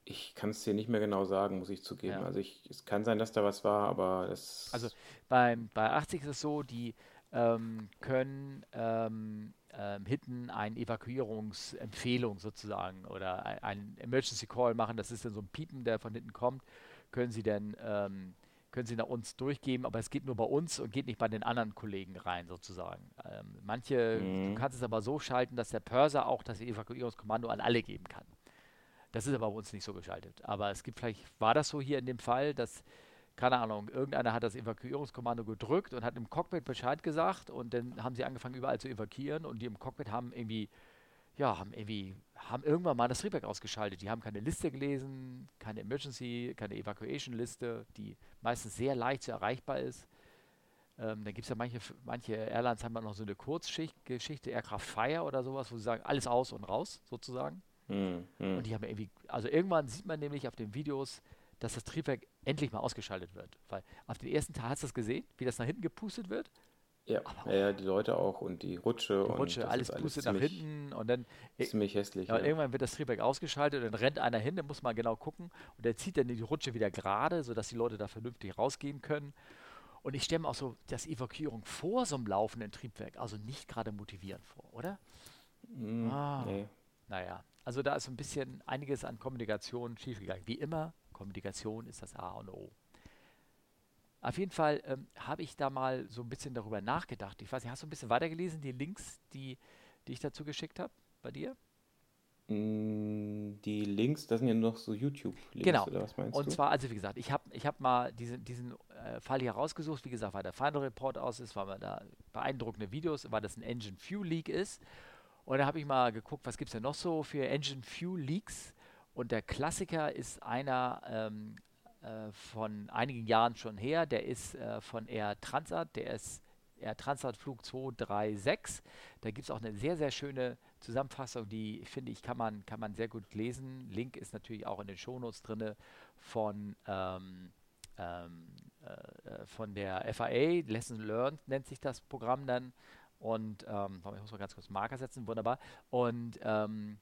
Ich kann es dir nicht mehr genau sagen, muss ich zugeben. Ja. Also ich, es kann sein, dass da was war, aber das.
Also beim, bei 80 ist es so, die ähm, können ähm, ähm, Hitten eine Evakuierungsempfehlung sozusagen oder ein, ein, Emergency Call machen. Das ist dann so ein Piepen, der von hinten kommt. Können sie dann ähm, können sie nach uns durchgeben, aber es geht nur bei uns und geht nicht bei den anderen Kollegen rein sozusagen. Ähm, manche, mhm. du kannst es aber so schalten, dass der Pörser auch das Evakuierungskommando an alle geben kann. Das ist aber bei uns nicht so geschaltet. Aber es gibt vielleicht, war das so hier in dem Fall, dass, keine Ahnung, irgendeiner hat das Evakuierungskommando gedrückt und hat im Cockpit Bescheid gesagt und dann haben sie angefangen überall zu evakuieren und die im Cockpit haben irgendwie, ja, haben irgendwie, haben irgendwann mal das Triebwerk ausgeschaltet. Die haben keine Liste gelesen, keine Emergency, keine Evacuation-Liste, die meistens sehr leicht zu erreichbar ist. Ähm, dann gibt es ja manche, manche Airlines haben dann noch so eine Kurzgeschichte, Aircraft Fire oder sowas, wo sie sagen, alles aus und raus sozusagen. Hm, hm. Und die haben irgendwie, also irgendwann sieht man nämlich auf den Videos, dass das Triebwerk endlich mal ausgeschaltet wird. Weil auf den ersten Tag hast du das gesehen, wie das nach hinten gepustet wird.
Ja, ja, ja, die Leute auch und die Rutsche.
Die Rutsche, und alles pustet nach hinten und dann.
Ziemlich hässlich.
Ja, ja. Irgendwann wird das Triebwerk ausgeschaltet und dann rennt einer hin, da muss man genau gucken und der zieht dann die Rutsche wieder gerade, sodass die Leute da vernünftig rausgehen können. Und ich stelle mir auch so das Evakuierung vor so einem laufenden Triebwerk, also nicht gerade motivierend vor, oder?
Mm, ah, nee.
Naja, also da ist so ein bisschen einiges an Kommunikation schiefgegangen. Wie immer, Kommunikation ist das A und O. Auf jeden Fall ähm, habe ich da mal so ein bisschen darüber nachgedacht. Ich weiß nicht, hast du ein bisschen weitergelesen, die Links, die, die ich dazu geschickt habe, bei dir?
Mm, die Links, das sind ja noch so YouTube-Links,
genau. oder was meinst Und du? Und zwar, also wie gesagt, ich habe ich hab mal diesen, diesen äh, Fall hier rausgesucht, wie gesagt, weil der Final Report aus ist, weil man da beeindruckende Videos, weil das ein Engine Fuel Leak ist und da habe ich mal geguckt, was gibt es denn noch so für Engine Fuel Leaks. Und der Klassiker ist einer ähm, äh, von einigen Jahren schon her. Der ist äh, von Air Transat. Der ist Air Transat Flug 236. Da gibt es auch eine sehr, sehr schöne Zusammenfassung, die finde ich, kann man, kann man sehr gut lesen. Link ist natürlich auch in den Shownotes drin von, ähm, ähm, äh, von der FAA. Lesson Learned nennt sich das Programm dann. Und ähm, ich muss mal ganz kurz Marker setzen, wunderbar. Und ähm,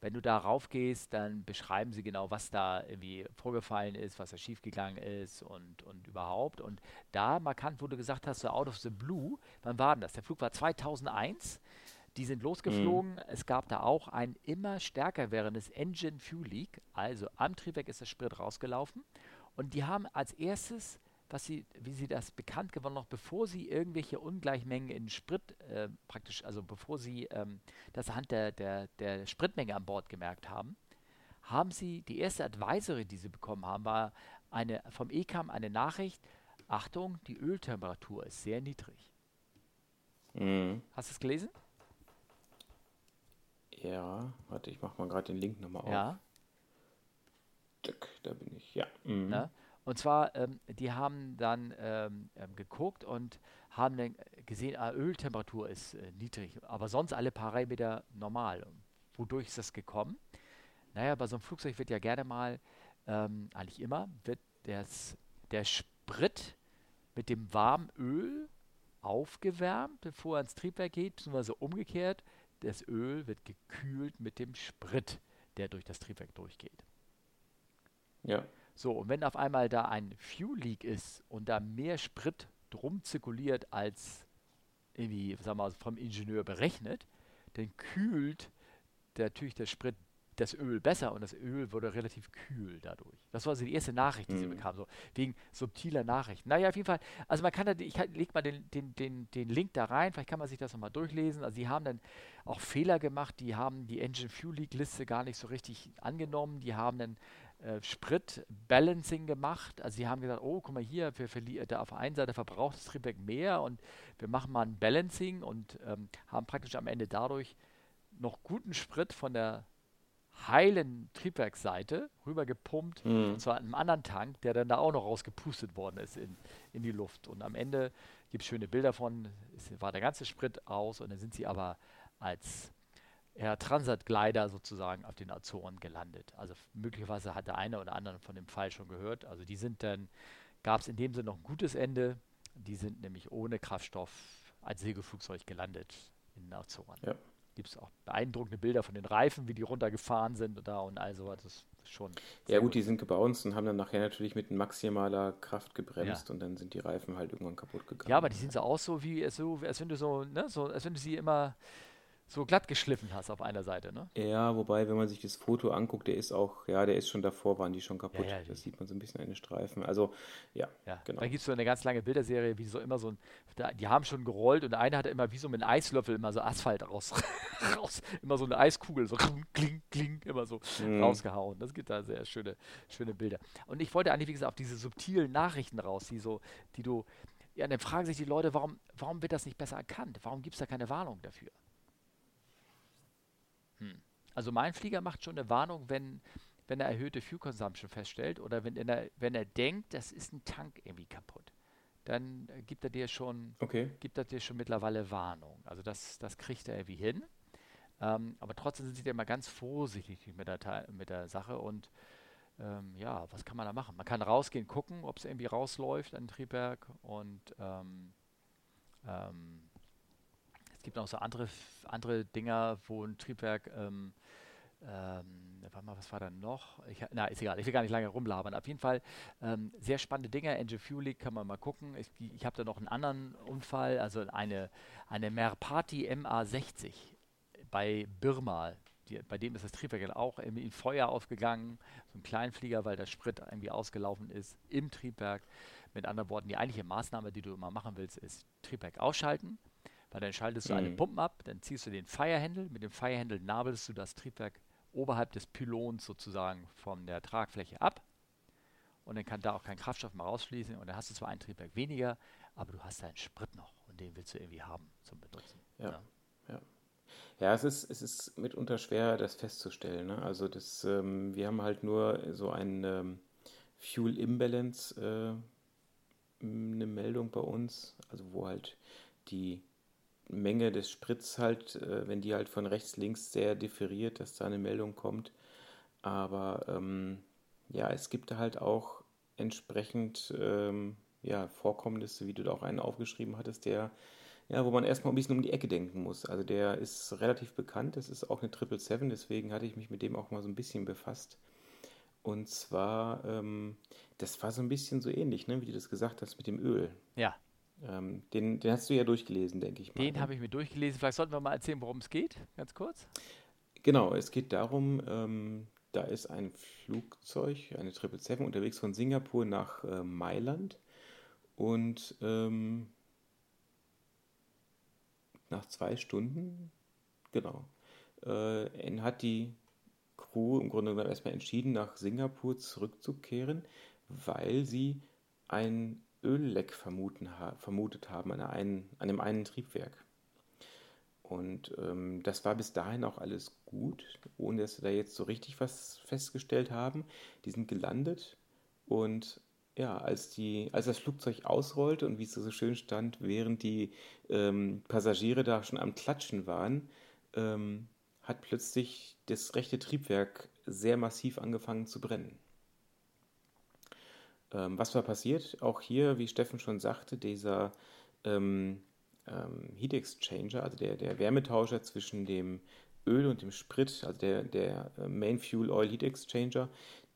wenn du da raufgehst, dann beschreiben sie genau, was da irgendwie vorgefallen ist, was da schiefgegangen ist und, und überhaupt. Und da markant, wo du gesagt hast, so out of the blue, wann war denn das? Der Flug war 2001. Die sind losgeflogen. Mhm. Es gab da auch ein immer stärker wärendes Engine Fuel Leak. Also am Triebwerk ist der Sprit rausgelaufen. Und die haben als erstes was sie, wie sie das bekannt gewonnen, noch bevor sie irgendwelche Ungleichmengen in Sprit äh, praktisch, also bevor sie ähm, das anhand der, der, der Spritmenge an Bord gemerkt haben, haben sie, die erste Advisory, die sie bekommen haben, war eine, vom ECAM eine Nachricht, Achtung, die Öltemperatur ist sehr niedrig. Mhm. Hast du es gelesen?
Ja, warte, ich mache mal gerade den Link nochmal auf.
Ja.
Da bin ich, ja. Mhm.
ja. Und zwar, ähm, die haben dann ähm, ähm, geguckt und haben dann gesehen, ah, Öltemperatur ist äh, niedrig, aber sonst alle Parameter normal. Wodurch ist das gekommen? Naja, bei so einem Flugzeug wird ja gerne mal, ähm, eigentlich immer, wird das, der Sprit mit dem warmen Öl aufgewärmt, bevor er ins Triebwerk geht, beziehungsweise umgekehrt, das Öl wird gekühlt mit dem Sprit, der durch das Triebwerk durchgeht.
Ja.
So, und wenn auf einmal da ein Fuel Leak ist und da mehr Sprit drum zirkuliert als irgendwie, sagen wir mal, vom Ingenieur berechnet, dann kühlt der, natürlich der Sprit das Öl besser und das Öl wurde relativ kühl dadurch. Das war also die erste Nachricht, die mhm. sie bekamen, so wegen subtiler Nachrichten. Naja, auf jeden Fall, also man kann da, ich leg mal den, den, den, den Link da rein, vielleicht kann man sich das nochmal durchlesen. Also sie haben dann auch Fehler gemacht, die haben die Engine Fuel Leak Liste gar nicht so richtig angenommen, die haben dann äh, Sprit-Balancing gemacht. Also sie haben gesagt, oh, guck mal hier, wir verlieren, da auf der einen Seite verbraucht das Triebwerk mehr und wir machen mal ein Balancing und ähm, haben praktisch am Ende dadurch noch guten Sprit von der heilen Triebwerksseite rübergepumpt mhm. zu einem anderen Tank, der dann da auch noch rausgepustet worden ist in, in die Luft. Und am Ende gibt es schöne Bilder von, es war der ganze Sprit aus und dann sind sie aber als Air Transat Glider sozusagen auf den Azoren gelandet. Also möglicherweise hat der eine oder andere von dem Fall schon gehört. Also die sind dann, gab es in dem Sinne noch ein gutes Ende. Die sind nämlich ohne Kraftstoff als Segelflugzeug gelandet in den Azoren.
Ja.
gibt es auch beeindruckende Bilder von den Reifen, wie die runtergefahren sind und da und all sowas. Das ist schon.
Ja, gut, gut, die sind gebounced und haben dann nachher natürlich mit maximaler Kraft gebremst ja. und dann sind die Reifen halt irgendwann kaputt gegangen.
Ja, aber die sind so auch so wie, so, als wenn du so, ne, so, als wenn du sie immer so glatt geschliffen hast auf einer Seite, ne?
Ja, wobei, wenn man sich das Foto anguckt, der ist auch, ja, der ist schon davor, waren die schon kaputt. Ja, ja, das sieht man so ein bisschen an den Streifen. Also, ja,
ja. genau. Dann gibt es so eine ganz lange Bilderserie, wie so immer so ein, die haben schon gerollt und einer hat immer wie so mit einem Eislöffel immer so Asphalt raus, raus immer so eine Eiskugel, so kling, kling, immer so mhm. rausgehauen. Das gibt da sehr schöne, schöne Bilder. Und ich wollte eigentlich, wie gesagt, auf diese subtilen Nachrichten raus, die so, die du, ja, dann fragen sich die Leute, warum, warum wird das nicht besser erkannt? Warum gibt es da keine Warnung dafür? Hm. Also mein Flieger macht schon eine Warnung, wenn, wenn er erhöhte Fuel Consumption feststellt oder wenn er, wenn er denkt, das ist ein Tank irgendwie kaputt. Dann gibt er dir schon, okay. gibt er dir schon mittlerweile Warnung. Also das, das kriegt er irgendwie hin. Ähm, aber trotzdem sind sie immer ganz vorsichtig mit der, mit der Sache und ähm, ja, was kann man da machen? Man kann rausgehen, gucken, ob es irgendwie rausläuft an Triebwerk und ähm, ähm gibt noch so andere, andere Dinger, wo ein Triebwerk, ähm, ähm, warte mal, was war da noch? Ich, na, ist egal, ich will gar nicht lange rumlabern. Auf jeden Fall ähm, sehr spannende Dinger. Engine Fueling kann man mal gucken. Ich, ich habe da noch einen anderen Unfall, also eine, eine Merpati MA60 bei Birma. Die, bei dem ist das Triebwerk auch in Feuer aufgegangen, so ein Kleinflieger, weil der Sprit irgendwie ausgelaufen ist im Triebwerk. Mit anderen Worten, die eigentliche Maßnahme, die du immer machen willst, ist Triebwerk ausschalten weil dann schaltest du mhm. alle Pumpen ab, dann ziehst du den Firehändel, mit dem Firehändel nabelst du das Triebwerk oberhalb des Pylons sozusagen von der Tragfläche ab und dann kann da auch kein Kraftstoff mehr rausfließen und dann hast du zwar ein Triebwerk weniger, aber du hast deinen Sprit noch und den willst du irgendwie haben zum Benutzen.
Ja, ja. ja. ja es, ist, es ist mitunter schwer, das festzustellen. Ne? Also das, ähm, wir haben halt nur so ein ähm, Fuel Imbalance, äh, eine Meldung bei uns, also wo halt die Menge des Sprits halt, äh, wenn die halt von rechts, links sehr differiert, dass da eine Meldung kommt. Aber ähm, ja, es gibt halt auch entsprechend ähm, ja, Vorkommnisse, wie du da auch einen aufgeschrieben hattest, der, ja, wo man erstmal ein bisschen um die Ecke denken muss. Also der ist relativ bekannt, das ist auch eine 777, deswegen hatte ich mich mit dem auch mal so ein bisschen befasst. Und zwar, ähm, das war so ein bisschen so ähnlich, ne, wie du das gesagt hast mit dem Öl.
Ja.
Ähm, den, den, hast du ja durchgelesen, denke ich
mal. Den ne? habe ich mir durchgelesen. Vielleicht sollten wir mal erzählen, worum es geht, ganz kurz.
Genau, es geht darum, ähm, da ist ein Flugzeug, eine 777, unterwegs von Singapur nach äh, Mailand und ähm, nach zwei Stunden, genau, äh, hat die Crew im Grunde genommen erstmal entschieden, nach Singapur zurückzukehren, weil sie ein Ölleck vermutet haben an, einen, an dem einen Triebwerk. Und ähm, das war bis dahin auch alles gut, ohne dass sie da jetzt so richtig was festgestellt haben. Die sind gelandet und ja, als, die, als das Flugzeug ausrollte und wie es so schön stand, während die ähm, Passagiere da schon am Klatschen waren, ähm, hat plötzlich das rechte Triebwerk sehr massiv angefangen zu brennen. Ähm, was war passiert? Auch hier, wie Steffen schon sagte, dieser ähm, ähm, Heat Exchanger, also der, der Wärmetauscher zwischen dem Öl und dem Sprit, also der, der äh, Main Fuel Oil Heat Exchanger,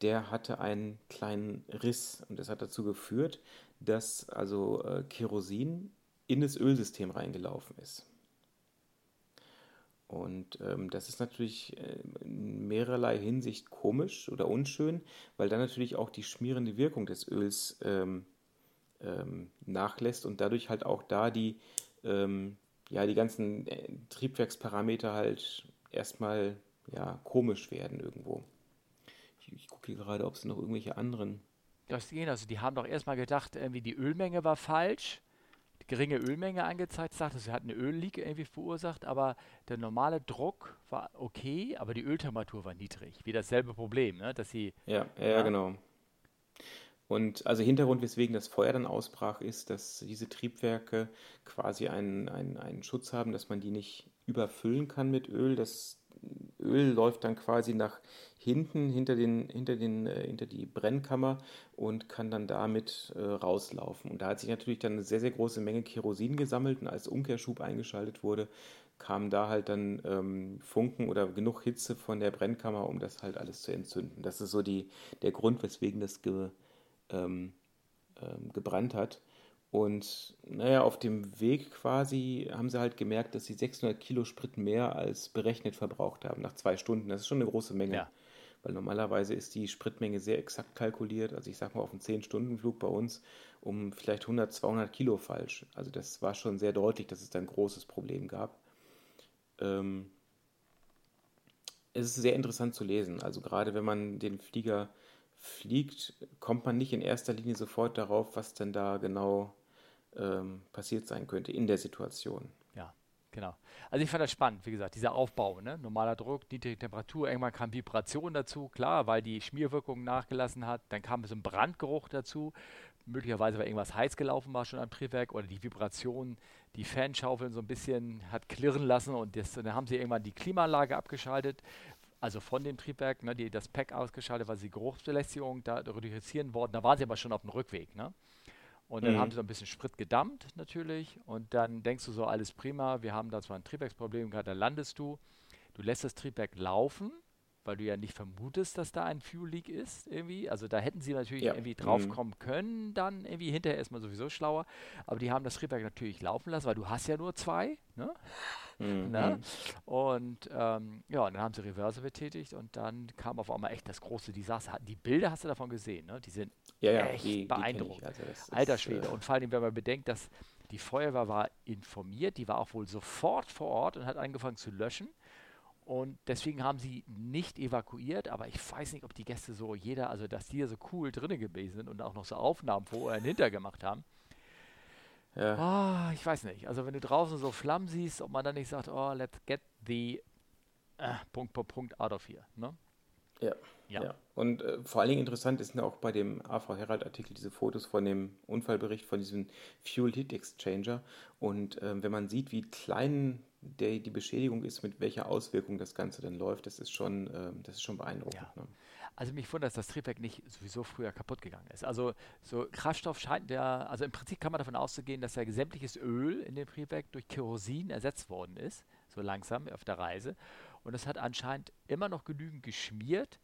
der hatte einen kleinen Riss und das hat dazu geführt, dass also äh, Kerosin in das Ölsystem reingelaufen ist. Und ähm, das ist natürlich äh, in mehrerlei Hinsicht komisch oder unschön, weil dann natürlich auch die schmierende Wirkung des Öls ähm, ähm, nachlässt und dadurch halt auch da die, ähm, ja, die ganzen äh, Triebwerksparameter halt erstmal ja, komisch werden irgendwo. Ich, ich gucke hier gerade, ob es noch irgendwelche anderen.
Das gehen, also die haben doch erstmal gedacht, irgendwie die Ölmenge war falsch geringe Ölmenge angezeigt, sagt, sie hat eine Ölleak irgendwie verursacht, aber der normale Druck war okay, aber die Öltemperatur war niedrig. Wie dasselbe Problem, ne? dass sie.
Ja, ja, ja, genau. Und also Hintergrund, weswegen das Feuer dann ausbrach, ist, dass diese Triebwerke quasi einen, einen, einen Schutz haben, dass man die nicht überfüllen kann mit Öl. Das Öl läuft dann quasi nach hinten, hinter, den, hinter, den, äh, hinter die Brennkammer und kann dann damit äh, rauslaufen. Und da hat sich natürlich dann eine sehr, sehr große Menge Kerosin gesammelt und als Umkehrschub eingeschaltet wurde, kamen da halt dann ähm, Funken oder genug Hitze von der Brennkammer, um das halt alles zu entzünden. Das ist so die, der Grund, weswegen das ge, ähm, ähm, gebrannt hat. Und naja, auf dem Weg quasi haben sie halt gemerkt, dass sie 600 Kilo Sprit mehr als berechnet verbraucht haben nach zwei Stunden. Das ist schon eine große Menge. Ja. Weil normalerweise ist die Spritmenge sehr exakt kalkuliert. Also ich sag mal auf einem 10-Stunden-Flug bei uns um vielleicht 100, 200 Kilo falsch. Also das war schon sehr deutlich, dass es da ein großes Problem gab. Ähm es ist sehr interessant zu lesen. Also gerade wenn man den Flieger fliegt, kommt man nicht in erster Linie sofort darauf, was denn da genau ähm, passiert sein könnte in der Situation.
Ja, genau. Also ich fand das spannend, wie gesagt, dieser Aufbau, ne? normaler Druck, niedrige Temperatur, irgendwann kam Vibration dazu, klar, weil die Schmierwirkung nachgelassen hat, dann kam so ein Brandgeruch dazu, möglicherweise weil irgendwas heiß gelaufen war schon am Triebwerk oder die Vibration, die Fanschaufeln so ein bisschen hat klirren lassen und das, dann haben sie irgendwann die Klimaanlage abgeschaltet, also von dem Triebwerk, ne, die das Pack ausgeschaltet, weil sie Geruchsbelästigung da reduzieren wollten. Da waren sie aber schon auf dem Rückweg. Ne? Und dann mhm. haben sie so ein bisschen Sprit gedammt natürlich. Und dann denkst du so, alles prima, wir haben da zwar ein Triebwerksproblem, gerade da landest du. Du lässt das Triebwerk laufen weil du ja nicht vermutest, dass da ein Fuel Leak ist irgendwie. Also da hätten sie natürlich ja. irgendwie drauf mhm. kommen können, dann irgendwie hinterher ist man sowieso schlauer. Aber die haben das Triebwerk natürlich laufen lassen, weil du hast ja nur zwei. Ne? Mhm. ne? Und ähm, ja, und dann haben sie Reverse betätigt und dann kam auf einmal echt das große Desaster. Die Bilder hast du davon gesehen, ne? Die sind ja, ja, echt die, beeindruckend. Die also Alter Schwede. Äh und vor allem, wenn man bedenkt, dass die Feuerwehr war informiert, die war auch wohl sofort vor Ort und hat angefangen zu löschen. Und deswegen haben sie nicht evakuiert, aber ich weiß nicht, ob die Gäste so jeder, also dass die so cool drinnen gewesen sind und auch noch so Aufnahmen vorher hinter gemacht haben. Ja. Oh, ich weiß nicht. Also wenn du draußen so Flammen siehst, ob man dann nicht sagt, oh, let's get the äh, Punkt, Punkt, Punkt out of here. Ne?
Ja. Ja. ja. Und äh, vor allen Dingen interessant ist auch bei dem AV Herald Artikel diese Fotos von dem Unfallbericht von diesem Fuel Heat Exchanger. Und äh, wenn man sieht, wie klein der, die Beschädigung ist, mit welcher Auswirkung das Ganze dann läuft, das ist schon, äh, das ist schon beeindruckend. Ja. Ne?
Also mich wundert, dass das Triebwerk nicht sowieso früher kaputt gegangen ist. Also so Kraftstoff scheint ja, also im Prinzip kann man davon auszugehen, dass ja sämtliches Öl in dem Triebwerk durch Kerosin ersetzt worden ist, so langsam auf der Reise. Und es hat anscheinend immer noch genügend geschmiert,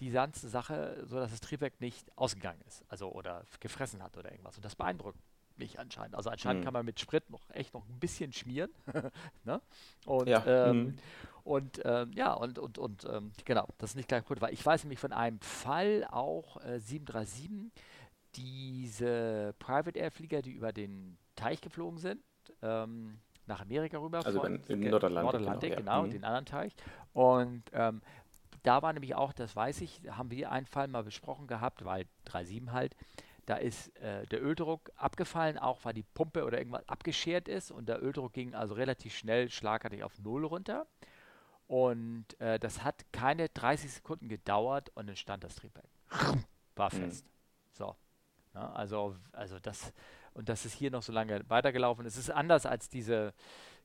die ganze Sache, so dass das Triebwerk nicht ausgegangen ist, also oder gefressen hat oder irgendwas. Und das beeindruckt mich anscheinend. Also anscheinend mhm. kann man mit Sprit noch echt noch ein bisschen schmieren. ne? Und, ja. Ähm, mhm. und ähm, ja, und, und, und ähm, genau, das ist nicht gleich gut, weil ich weiß nämlich von einem Fall auch äh, 737, diese Private Air Flieger, die über den Teich geflogen sind, ähm, nach Amerika rüber.
Also von, in Nordatlantik,
Nordatlantik genau, genau mhm. den anderen Teich. Und ähm, da war nämlich auch, das weiß ich, haben wir einen Fall mal besprochen gehabt, weil 37 halt, da ist äh, der Öldruck abgefallen, auch weil die Pumpe oder irgendwas abgeschert ist und der Öldruck ging also relativ schnell schlagartig auf Null runter. Und äh, das hat keine 30 Sekunden gedauert und dann stand das Triebwerk. War fest. Mhm. So. Ja, also, also das, und das ist hier noch so lange weitergelaufen. Es ist anders als diese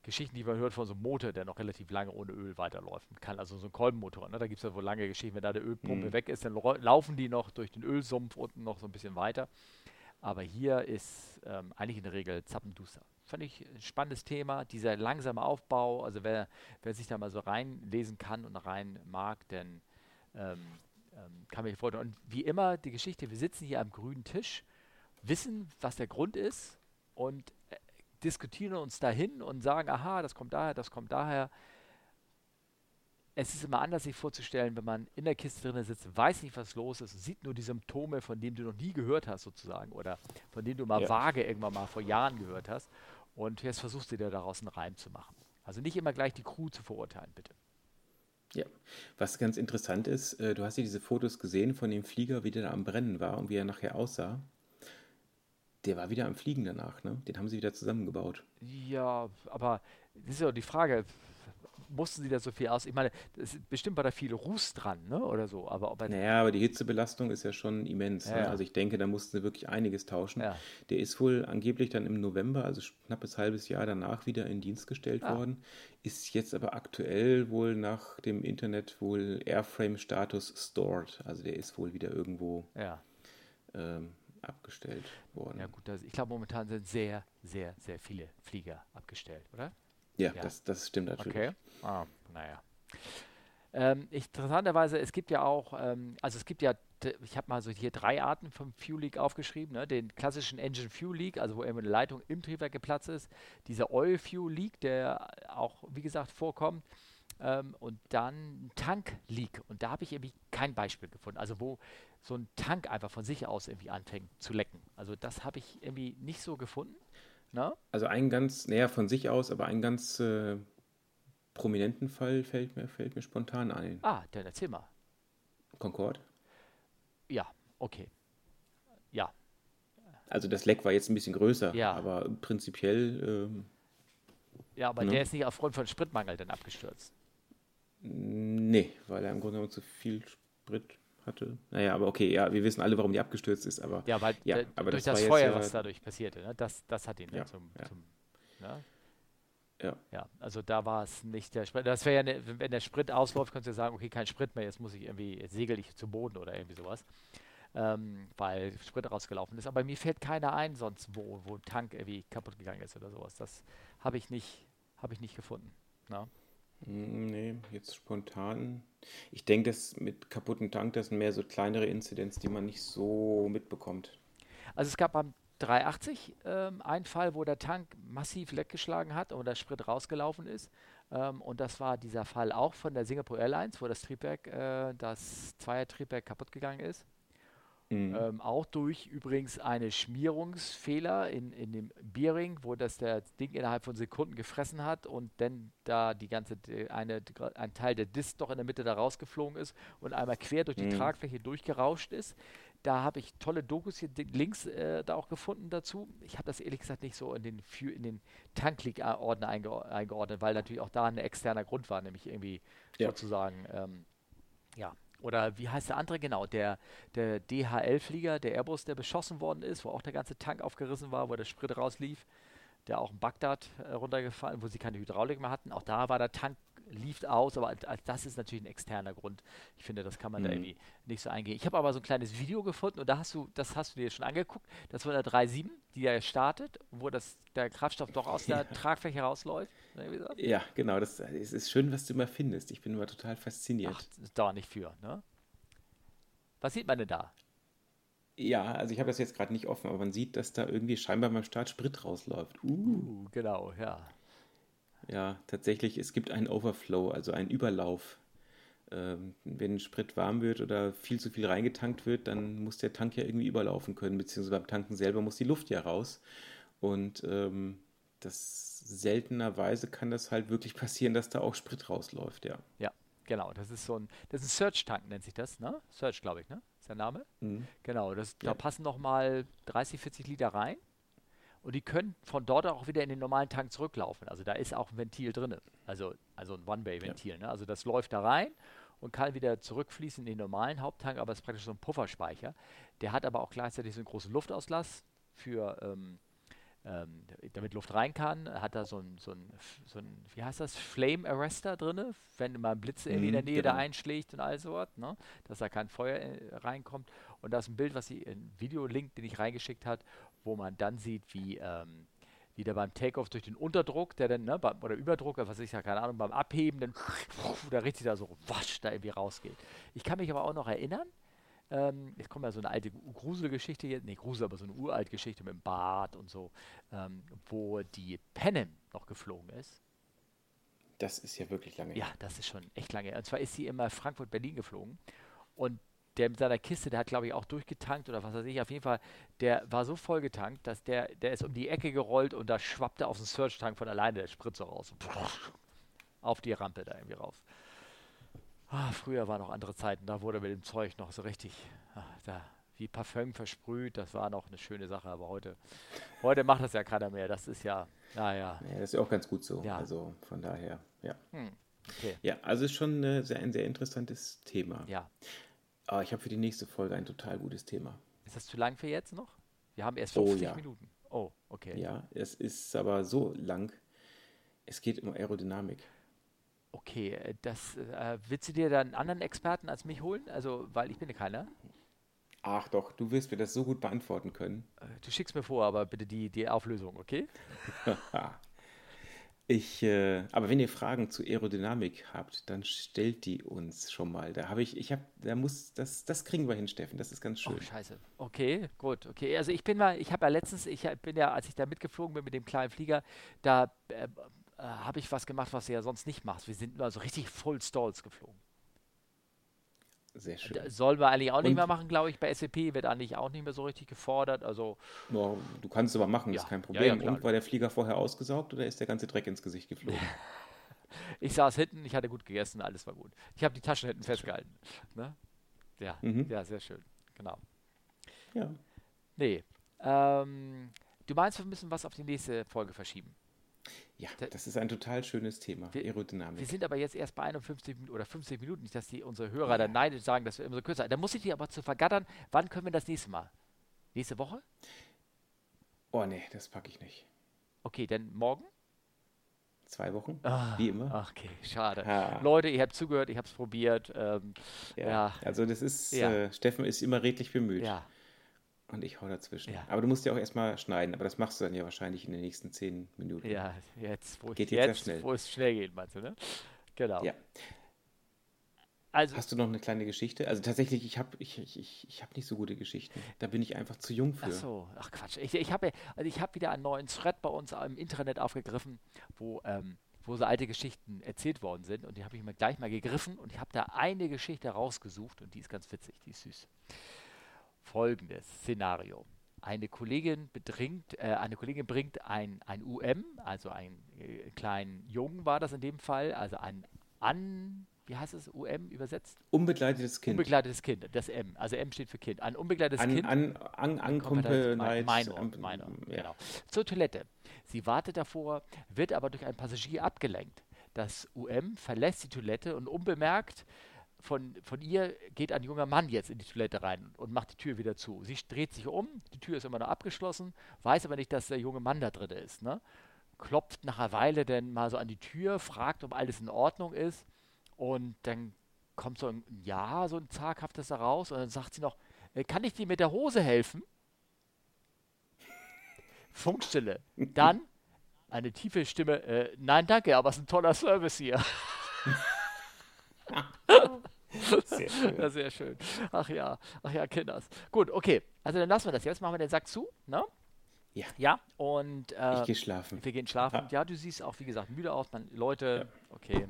Geschichten, die man hört von so einem Motor, der noch relativ lange ohne Öl weiterläuft. Kann also so ein Kolbenmotor, ne? da gibt es ja wohl lange Geschichten, wenn da der Ölpumpe mhm. weg ist, dann laufen die noch durch den Ölsumpf unten noch so ein bisschen weiter. Aber hier ist ähm, eigentlich in der Regel zappenduster. Fand ich ein spannendes Thema, dieser langsame Aufbau. Also wer, wer sich da mal so reinlesen kann und rein mag, denn ähm, ähm, kann mich freuen. Und wie immer die Geschichte, wir sitzen hier am grünen Tisch, wissen, was der Grund ist und diskutieren uns dahin und sagen, aha, das kommt daher, das kommt daher. Es ist immer anders, sich vorzustellen, wenn man in der Kiste drin sitzt, weiß nicht, was los ist, sieht nur die Symptome, von denen du noch nie gehört hast, sozusagen, oder von denen du mal ja. vage irgendwann mal vor Jahren gehört hast. Und jetzt versuchst du dir daraus einen Reim zu machen. Also nicht immer gleich die Crew zu verurteilen, bitte.
Ja, was ganz interessant ist, äh, du hast ja diese Fotos gesehen von dem Flieger, wie der da am Brennen war und wie er nachher aussah. Der war wieder am Fliegen danach, ne? Den haben sie wieder zusammengebaut.
Ja, aber das ist ja die Frage, mussten sie da so viel aus? Ich meine, bestimmt war da viel Ruß dran, ne? Oder so. Aber ob
naja, aber die Hitzebelastung ist ja schon immens. Ja, ne? Also ich denke, da mussten sie wirklich einiges tauschen. Ja. Der ist wohl angeblich dann im November, also knappes halbes Jahr danach, wieder in Dienst gestellt ah. worden. Ist jetzt aber aktuell wohl nach dem Internet wohl Airframe-Status stored. Also der ist wohl wieder irgendwo.
Ja.
Ähm, abgestellt worden.
Ja gut, also ich glaube momentan sind sehr, sehr, sehr viele Flieger abgestellt, oder?
Ja, ja. Das, das stimmt natürlich.
Okay. Ah, naja. Ähm, interessanterweise, es gibt ja auch, ähm, also es gibt ja, ich habe mal so hier drei Arten vom Fuel Leak aufgeschrieben, ne? den klassischen Engine Fuel Leak, also wo immer eine Leitung im Triebwerk geplatzt ist, dieser Oil Fuel Leak, der auch, wie gesagt, vorkommt, ähm, und dann Tank Leak. Und da habe ich irgendwie kein Beispiel gefunden, also wo so ein Tank einfach von sich aus irgendwie anfängt zu lecken. Also das habe ich irgendwie nicht so gefunden. Ne?
Also ein ganz, naja, von sich aus, aber ein ganz äh, prominenten Fall fällt mir, fällt mir spontan ein.
Ah, dann erzähl mal.
Concorde?
Ja, okay. Ja.
Also das Leck war jetzt ein bisschen größer, ja. aber prinzipiell. Ähm,
ja, aber ne? der ist nicht aufgrund von Spritmangel dann abgestürzt.
Nee, weil er im Grunde genommen zu viel Sprit hatte. Naja, aber okay, ja, wir wissen alle, warum die abgestürzt ist, aber.
Ja, weil ja, aber durch das, das Feuer, was dadurch passierte, ne? das, das hat ihn ja, zum, ja. zum ne? Ja. ja, also da war es nicht der Sprit. Das wäre ja, ne, wenn der Sprit ausläuft, könntest du sagen, okay, kein Sprit mehr, jetzt muss ich irgendwie, jetzt segel ich zu Boden oder irgendwie sowas. Ähm, weil Sprit rausgelaufen ist. Aber mir fällt keiner ein sonst, wo, wo Tank irgendwie kaputt gegangen ist oder sowas. Das habe ich nicht, habe ich nicht gefunden. Na?
Hm, nee, jetzt spontan. Ich denke, das mit kaputten Tank, das sind mehr so kleinere Inzidenz, die man nicht so mitbekommt.
Also es gab am 380 ähm, ein Fall, wo der Tank massiv leckgeschlagen hat und der Sprit rausgelaufen ist. Ähm, und das war dieser Fall auch von der Singapore Airlines, wo das Triebwerk, äh, das Zweier-Triebwerk kaputt gegangen ist. Mhm. Ähm, auch durch übrigens eine Schmierungsfehler in, in dem Bearing, wo das der Ding innerhalb von Sekunden gefressen hat und dann da die ganze eine, ein Teil der Disk doch in der Mitte da rausgeflogen ist und einmal quer durch die mhm. Tragfläche durchgerauscht ist. Da habe ich tolle Dokus hier, Links äh, da auch gefunden dazu. Ich habe das ehrlich gesagt nicht so in den, in den Tankleak-Ordner einge eingeordnet, weil natürlich auch da ein externer Grund war, nämlich irgendwie ja. sozusagen, ähm. Oder wie heißt der andere genau? Der, der DHL-Flieger, der Airbus, der beschossen worden ist, wo auch der ganze Tank aufgerissen war, wo der Sprit rauslief, der auch in Bagdad äh, runtergefallen, wo sie keine Hydraulik mehr hatten. Auch da war der Tank lief aus, aber das ist natürlich ein externer Grund. Ich finde, das kann man mhm. da irgendwie nicht so eingehen. Ich habe aber so ein kleines Video gefunden und da hast du, das hast du dir schon angeguckt. Das war der 3.7, die ja startet, wo das, der Kraftstoff doch aus der. Tragfläche rausläuft.
Ja, genau. Das, es ist schön, was du immer findest. Ich bin immer total fasziniert. Ach,
da nicht für, ne? Was sieht man denn da?
Ja, also ich habe das jetzt gerade nicht offen, aber man sieht, dass da irgendwie scheinbar beim Start Sprit rausläuft.
Uh, uh genau, ja.
Ja, tatsächlich, es gibt einen Overflow, also einen Überlauf. Ähm, wenn Sprit warm wird oder viel zu viel reingetankt wird, dann muss der Tank ja irgendwie überlaufen können, beziehungsweise beim Tanken selber muss die Luft ja raus. Und ähm, das seltenerweise kann das halt wirklich passieren, dass da auch Sprit rausläuft, ja.
Ja, genau. Das ist so ein, das ist ein Search-Tank, nennt sich das, ne? Search, glaube ich, ne? Ist der Name? Mhm. Genau, das, ja. da passen nochmal 30, 40 Liter rein. Und die können von dort auch wieder in den normalen Tank zurücklaufen. Also da ist auch ein Ventil drin. Also, also ein One-Bay-Ventil. Ja. Ne? Also das läuft da rein und kann wieder zurückfließen in den normalen Haupttank, aber es ist praktisch so ein Pufferspeicher. Der hat aber auch gleichzeitig so einen großen Luftauslass für ähm, ähm, damit Luft rein kann, hat da so ein, so ein, so ein wie heißt das, Flame Arrester drin, wenn mal ein Blitz in der mhm, Nähe genau. da einschlägt und all sowas, ne? dass da kein Feuer äh, reinkommt. Und da ist ein Bild, was sie, ein Videolink, den ich reingeschickt hat, wo man dann sieht, wie, ähm, wie der beim Takeoff durch den Unterdruck, der dann, ne, beim, oder Überdruck, was ich ja keine Ahnung, beim Abheben, dann da richtig da so wasch da irgendwie rausgeht. Ich kann mich aber auch noch erinnern, ähm, jetzt kommt ja so eine alte Gruselgeschichte hier, nee, Grusel, aber so eine uralt Geschichte mit dem Bad und so, ähm, wo die Panem noch geflogen ist.
Das ist ja wirklich lange
her. Ja, das ist schon echt lange her. Und zwar ist sie immer Frankfurt-Berlin geflogen. Und der mit seiner Kiste, der hat glaube ich auch durchgetankt oder was weiß ich, auf jeden Fall, der war so vollgetankt, dass der, der ist um die Ecke gerollt und da schwappte auf den Search-Tank von alleine der Spritzer raus. Auf die Rampe da irgendwie raus. Ah, früher waren noch andere Zeiten, da wurde mit dem Zeug noch so richtig, ach, da, wie Parfüm versprüht, das war noch eine schöne Sache, aber heute, heute macht das ja keiner mehr. Das ist ja, naja.
Ja, das ist ja auch ganz gut so. Ja. Also von daher, ja. Hm, okay. Ja, also ist schon äh, sehr, ein sehr interessantes Thema.
Ja.
Aber ich habe für die nächste Folge ein total gutes Thema.
Ist das zu lang für jetzt noch? Wir haben erst 50 oh, ja. Minuten. Oh, okay.
Ja, es ist aber so lang. Es geht um Aerodynamik.
Okay, äh, das äh, willst du dir dann einen anderen Experten als mich holen? Also, weil ich bin ja keiner.
Ach doch, du wirst mir das so gut beantworten können.
Äh, du schickst mir vor, aber bitte die, die Auflösung, okay?
Ich, äh, aber wenn ihr Fragen zu Aerodynamik habt, dann stellt die uns schon mal. Da habe ich, ich habe, da muss, das, das kriegen wir hin, Steffen. Das ist ganz schön. Oh,
scheiße. Okay, gut, okay. Also ich bin mal, ich habe ja letztens, ich bin ja, als ich da mitgeflogen bin mit dem kleinen Flieger, da äh, äh, habe ich was gemacht, was du ja sonst nicht machst. Wir sind nur so richtig Full Stalls geflogen.
Sehr schön. Das
sollen wir eigentlich auch und nicht mehr machen, glaube ich. Bei SAP wird eigentlich auch nicht mehr so richtig gefordert. Also,
no, du kannst es aber machen, ja. ist kein Problem. Ja, ja, und war der Flieger vorher ausgesaugt oder ist der ganze Dreck ins Gesicht geflogen?
ich saß hinten, ich hatte gut gegessen, alles war gut. Ich habe die Taschen hinten festgehalten. Ne? Ja, mhm. ja, sehr schön. Genau.
Ja.
Nee. Ähm, du meinst, wir müssen was auf die nächste Folge verschieben?
Ja, das ist ein total schönes Thema, wir, Aerodynamik.
Wir sind aber jetzt erst bei 51 Minuten oder 50 Minuten, nicht, dass die unsere Hörer dann neidisch sagen, dass wir immer so kürzer. Da muss ich die aber zu vergattern. Wann können wir das nächste Mal? Nächste Woche?
Oh nee, das packe ich nicht.
Okay, dann morgen?
Zwei Wochen, ah, wie immer.
Okay, schade. Ah. Leute, ihr habt zugehört, ich habe es probiert. Ähm,
ja, ja, Also das ist, ja. äh, Steffen ist immer redlich bemüht. Ja, und ich hau dazwischen. Ja. Aber du musst ja auch erstmal schneiden, aber das machst du dann ja wahrscheinlich in den nächsten zehn Minuten.
Ja, jetzt,
wo, geht jetzt, jetzt schnell.
wo es schnell geht, meinst du, ne? Genau.
Ja. Also, Hast du noch eine kleine Geschichte? Also tatsächlich, ich habe ich, ich, ich hab nicht so gute Geschichten. Da bin ich einfach zu jung für.
Ach so, ach Quatsch. Ich, ich habe also hab wieder einen neuen Thread bei uns im Internet aufgegriffen, wo, ähm, wo so alte Geschichten erzählt worden sind. Und die habe ich mir gleich mal gegriffen und ich habe da eine Geschichte rausgesucht und die ist ganz witzig, die ist süß folgendes Szenario. Eine Kollegin bedringt, äh, eine Kollegin bringt ein, ein UM, also einen äh, kleinen Jungen war das in dem Fall, also ein an, wie heißt es, UM übersetzt?
Unbegleitetes Kind.
Unbegleitetes Kind, das M. Also M steht für Kind. Ein unbegleitetes
an,
Kind.
An, an, an
Minor, Minor, ja. genau. Zur Toilette. Sie wartet davor, wird aber durch einen Passagier abgelenkt. Das UM verlässt die Toilette und unbemerkt von, von ihr geht ein junger Mann jetzt in die Toilette rein und macht die Tür wieder zu. Sie dreht sich um, die Tür ist immer noch abgeschlossen, weiß aber nicht, dass der junge Mann da drin ist. Ne? Klopft nach einer Weile dann mal so an die Tür, fragt, ob alles in Ordnung ist und dann kommt so ein Ja, so ein zaghaftes da raus und dann sagt sie noch, äh, kann ich dir mit der Hose helfen? Funkstille. Dann eine tiefe Stimme, äh, nein, danke, aber es ist ein toller Service hier. Sehr schön. Ja, sehr schön. Ach ja, ach ja, Kinders. Gut, okay. Also dann lassen wir das jetzt. Machen wir den Sack zu, ne?
Ja.
Ja, und.
Äh, ich gehe schlafen.
Wir gehen schlafen. Ja. ja. du siehst auch, wie gesagt, müde aus. Man, Leute, ja. okay.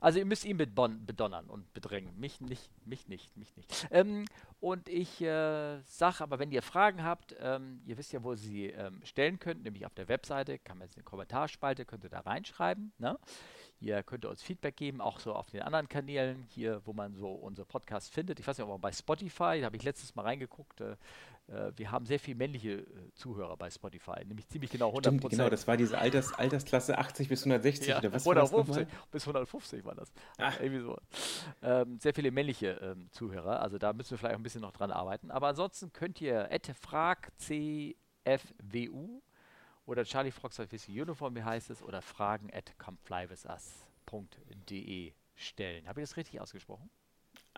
Also ihr müsst ihn bedonnern und bedrängen. Mich nicht, mich nicht, mich nicht. Ähm, und ich äh, sage aber, wenn ihr Fragen habt, ähm, ihr wisst ja, wo ihr sie ähm, stellen könnt, nämlich auf der Webseite, kann man jetzt eine Kommentarspalte, könnt ihr da reinschreiben. Ne? Ihr könnt uns Feedback geben, auch so auf den anderen Kanälen, hier, wo man so unsere Podcasts findet. Ich weiß nicht, ob bei Spotify, da habe ich letztes Mal reingeguckt, äh, äh, wir haben sehr viele männliche äh, Zuhörer bei Spotify, nämlich ziemlich genau 100 Stimmt,
genau, das war diese Alters, Altersklasse 80 bis 160
ja, oder was 150 bis 150 war das. Ach. Irgendwie so. Ähm, sehr viele männliche ähm, Zuhörer, also da müssen wir vielleicht ein bisschen noch dran arbeiten. Aber ansonsten könnt ihr fragcfwu oder Charlie Fox Whiskey Uniform, wie heißt es, oder fragen at comeflywithus.de stellen. Habe ich das richtig ausgesprochen?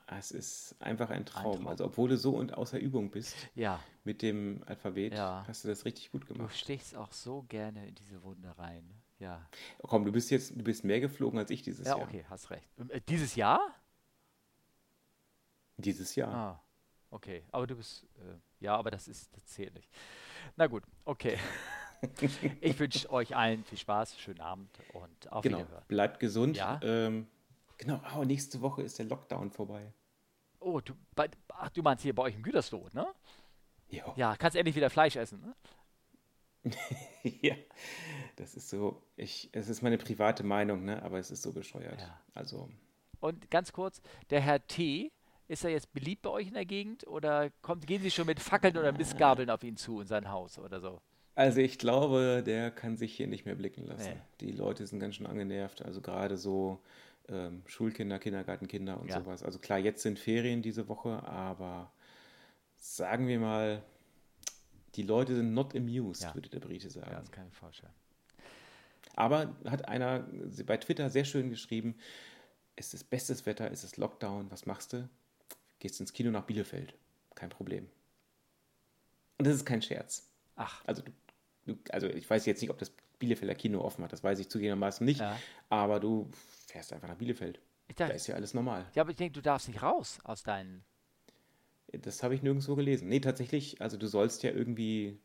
Es ist einfach ein Traum. ein Traum. Also obwohl du so und außer Übung bist
ja.
mit dem Alphabet, ja. hast du das richtig gut gemacht.
Du stichst auch so gerne in diese Wunde rein. Ja.
Komm, du bist jetzt, du bist mehr geflogen als ich dieses ja, Jahr.
Ja, okay, hast recht. Äh, dieses Jahr?
Dieses Jahr.
Ah, okay. Aber du bist, äh, ja, aber das ist, das zählt nicht. Na gut, okay. ich wünsche euch allen viel Spaß, schönen Abend und auf
genau.
Wiederhören.
Bleibt gesund. Ja? Ähm, genau, oh, nächste Woche ist der Lockdown vorbei.
Oh, du, bei, ach, du meinst hier bei euch im Gütersloh, ne?
Jo.
Ja, kannst endlich wieder Fleisch essen,
ne? ja, das ist so, ich, es ist meine private Meinung, ne? aber es ist so bescheuert. Ja. Also.
Und ganz kurz, der Herr T., ist er jetzt beliebt bei euch in der Gegend oder kommt, gehen Sie schon mit Fackeln oder Missgabeln auf ihn zu in sein Haus oder so?
Also ich glaube, der kann sich hier nicht mehr blicken lassen. Nee. Die Leute sind ganz schön angenervt. Also gerade so ähm, Schulkinder, Kindergartenkinder und ja. sowas. Also klar, jetzt sind Ferien diese Woche, aber sagen wir mal, die Leute sind not amused, ja. würde der Brite sagen. Ja,
das kann ich vorstellen.
Aber hat einer bei Twitter sehr schön geschrieben, es ist bestes Wetter, es ist Lockdown, was machst du? Gehst ins Kino nach Bielefeld. Kein Problem. Und das ist kein Scherz.
Ach.
Also du also ich weiß jetzt nicht, ob das Bielefelder Kino offen hat, das weiß ich zugegebenermaßen nicht, ja. aber du fährst einfach nach Bielefeld. Dachte, da ist ja alles normal.
Ja, aber ich denke, du darfst nicht raus aus deinen.
Das habe ich nirgendwo gelesen. Nee, tatsächlich, also du sollst ja irgendwie.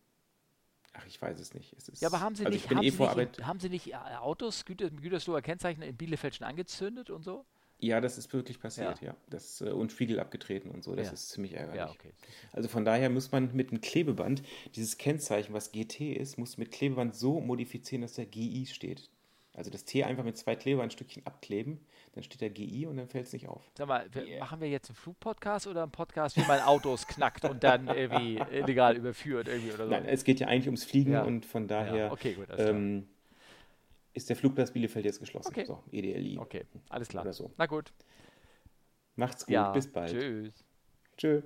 Ach, ich weiß es nicht. Es
ist, ja, aber haben sie also nicht, haben, eh sie nicht haben sie nicht äh, Autos, Güter, Gütersloher Kennzeichen in Bielefeld schon angezündet und so?
Ja, das ist wirklich passiert, ja. ja. Das, äh, und Spiegel abgetreten und so. Das ja. ist ziemlich ärgerlich. Ja, okay. Also von daher muss man mit einem Klebeband dieses Kennzeichen, was GT ist, muss mit Klebeband so modifizieren, dass da GI steht. Also das T einfach mit zwei Klebebandstückchen abkleben, dann steht da GI und dann fällt es nicht auf.
Sag mal, yeah. machen wir jetzt einen Flugpodcast oder einen Podcast, wie man Autos knackt und dann irgendwie illegal überführt irgendwie oder so?
Nein, es geht ja eigentlich ums Fliegen und von daher okay, gut, ähm, ist der Flugplatz Bielefeld jetzt geschlossen. Okay. So, EDLI.
Okay, alles klar. Oder so. Na gut.
Macht's gut, bis bald.
Tschüss.
Tschüss.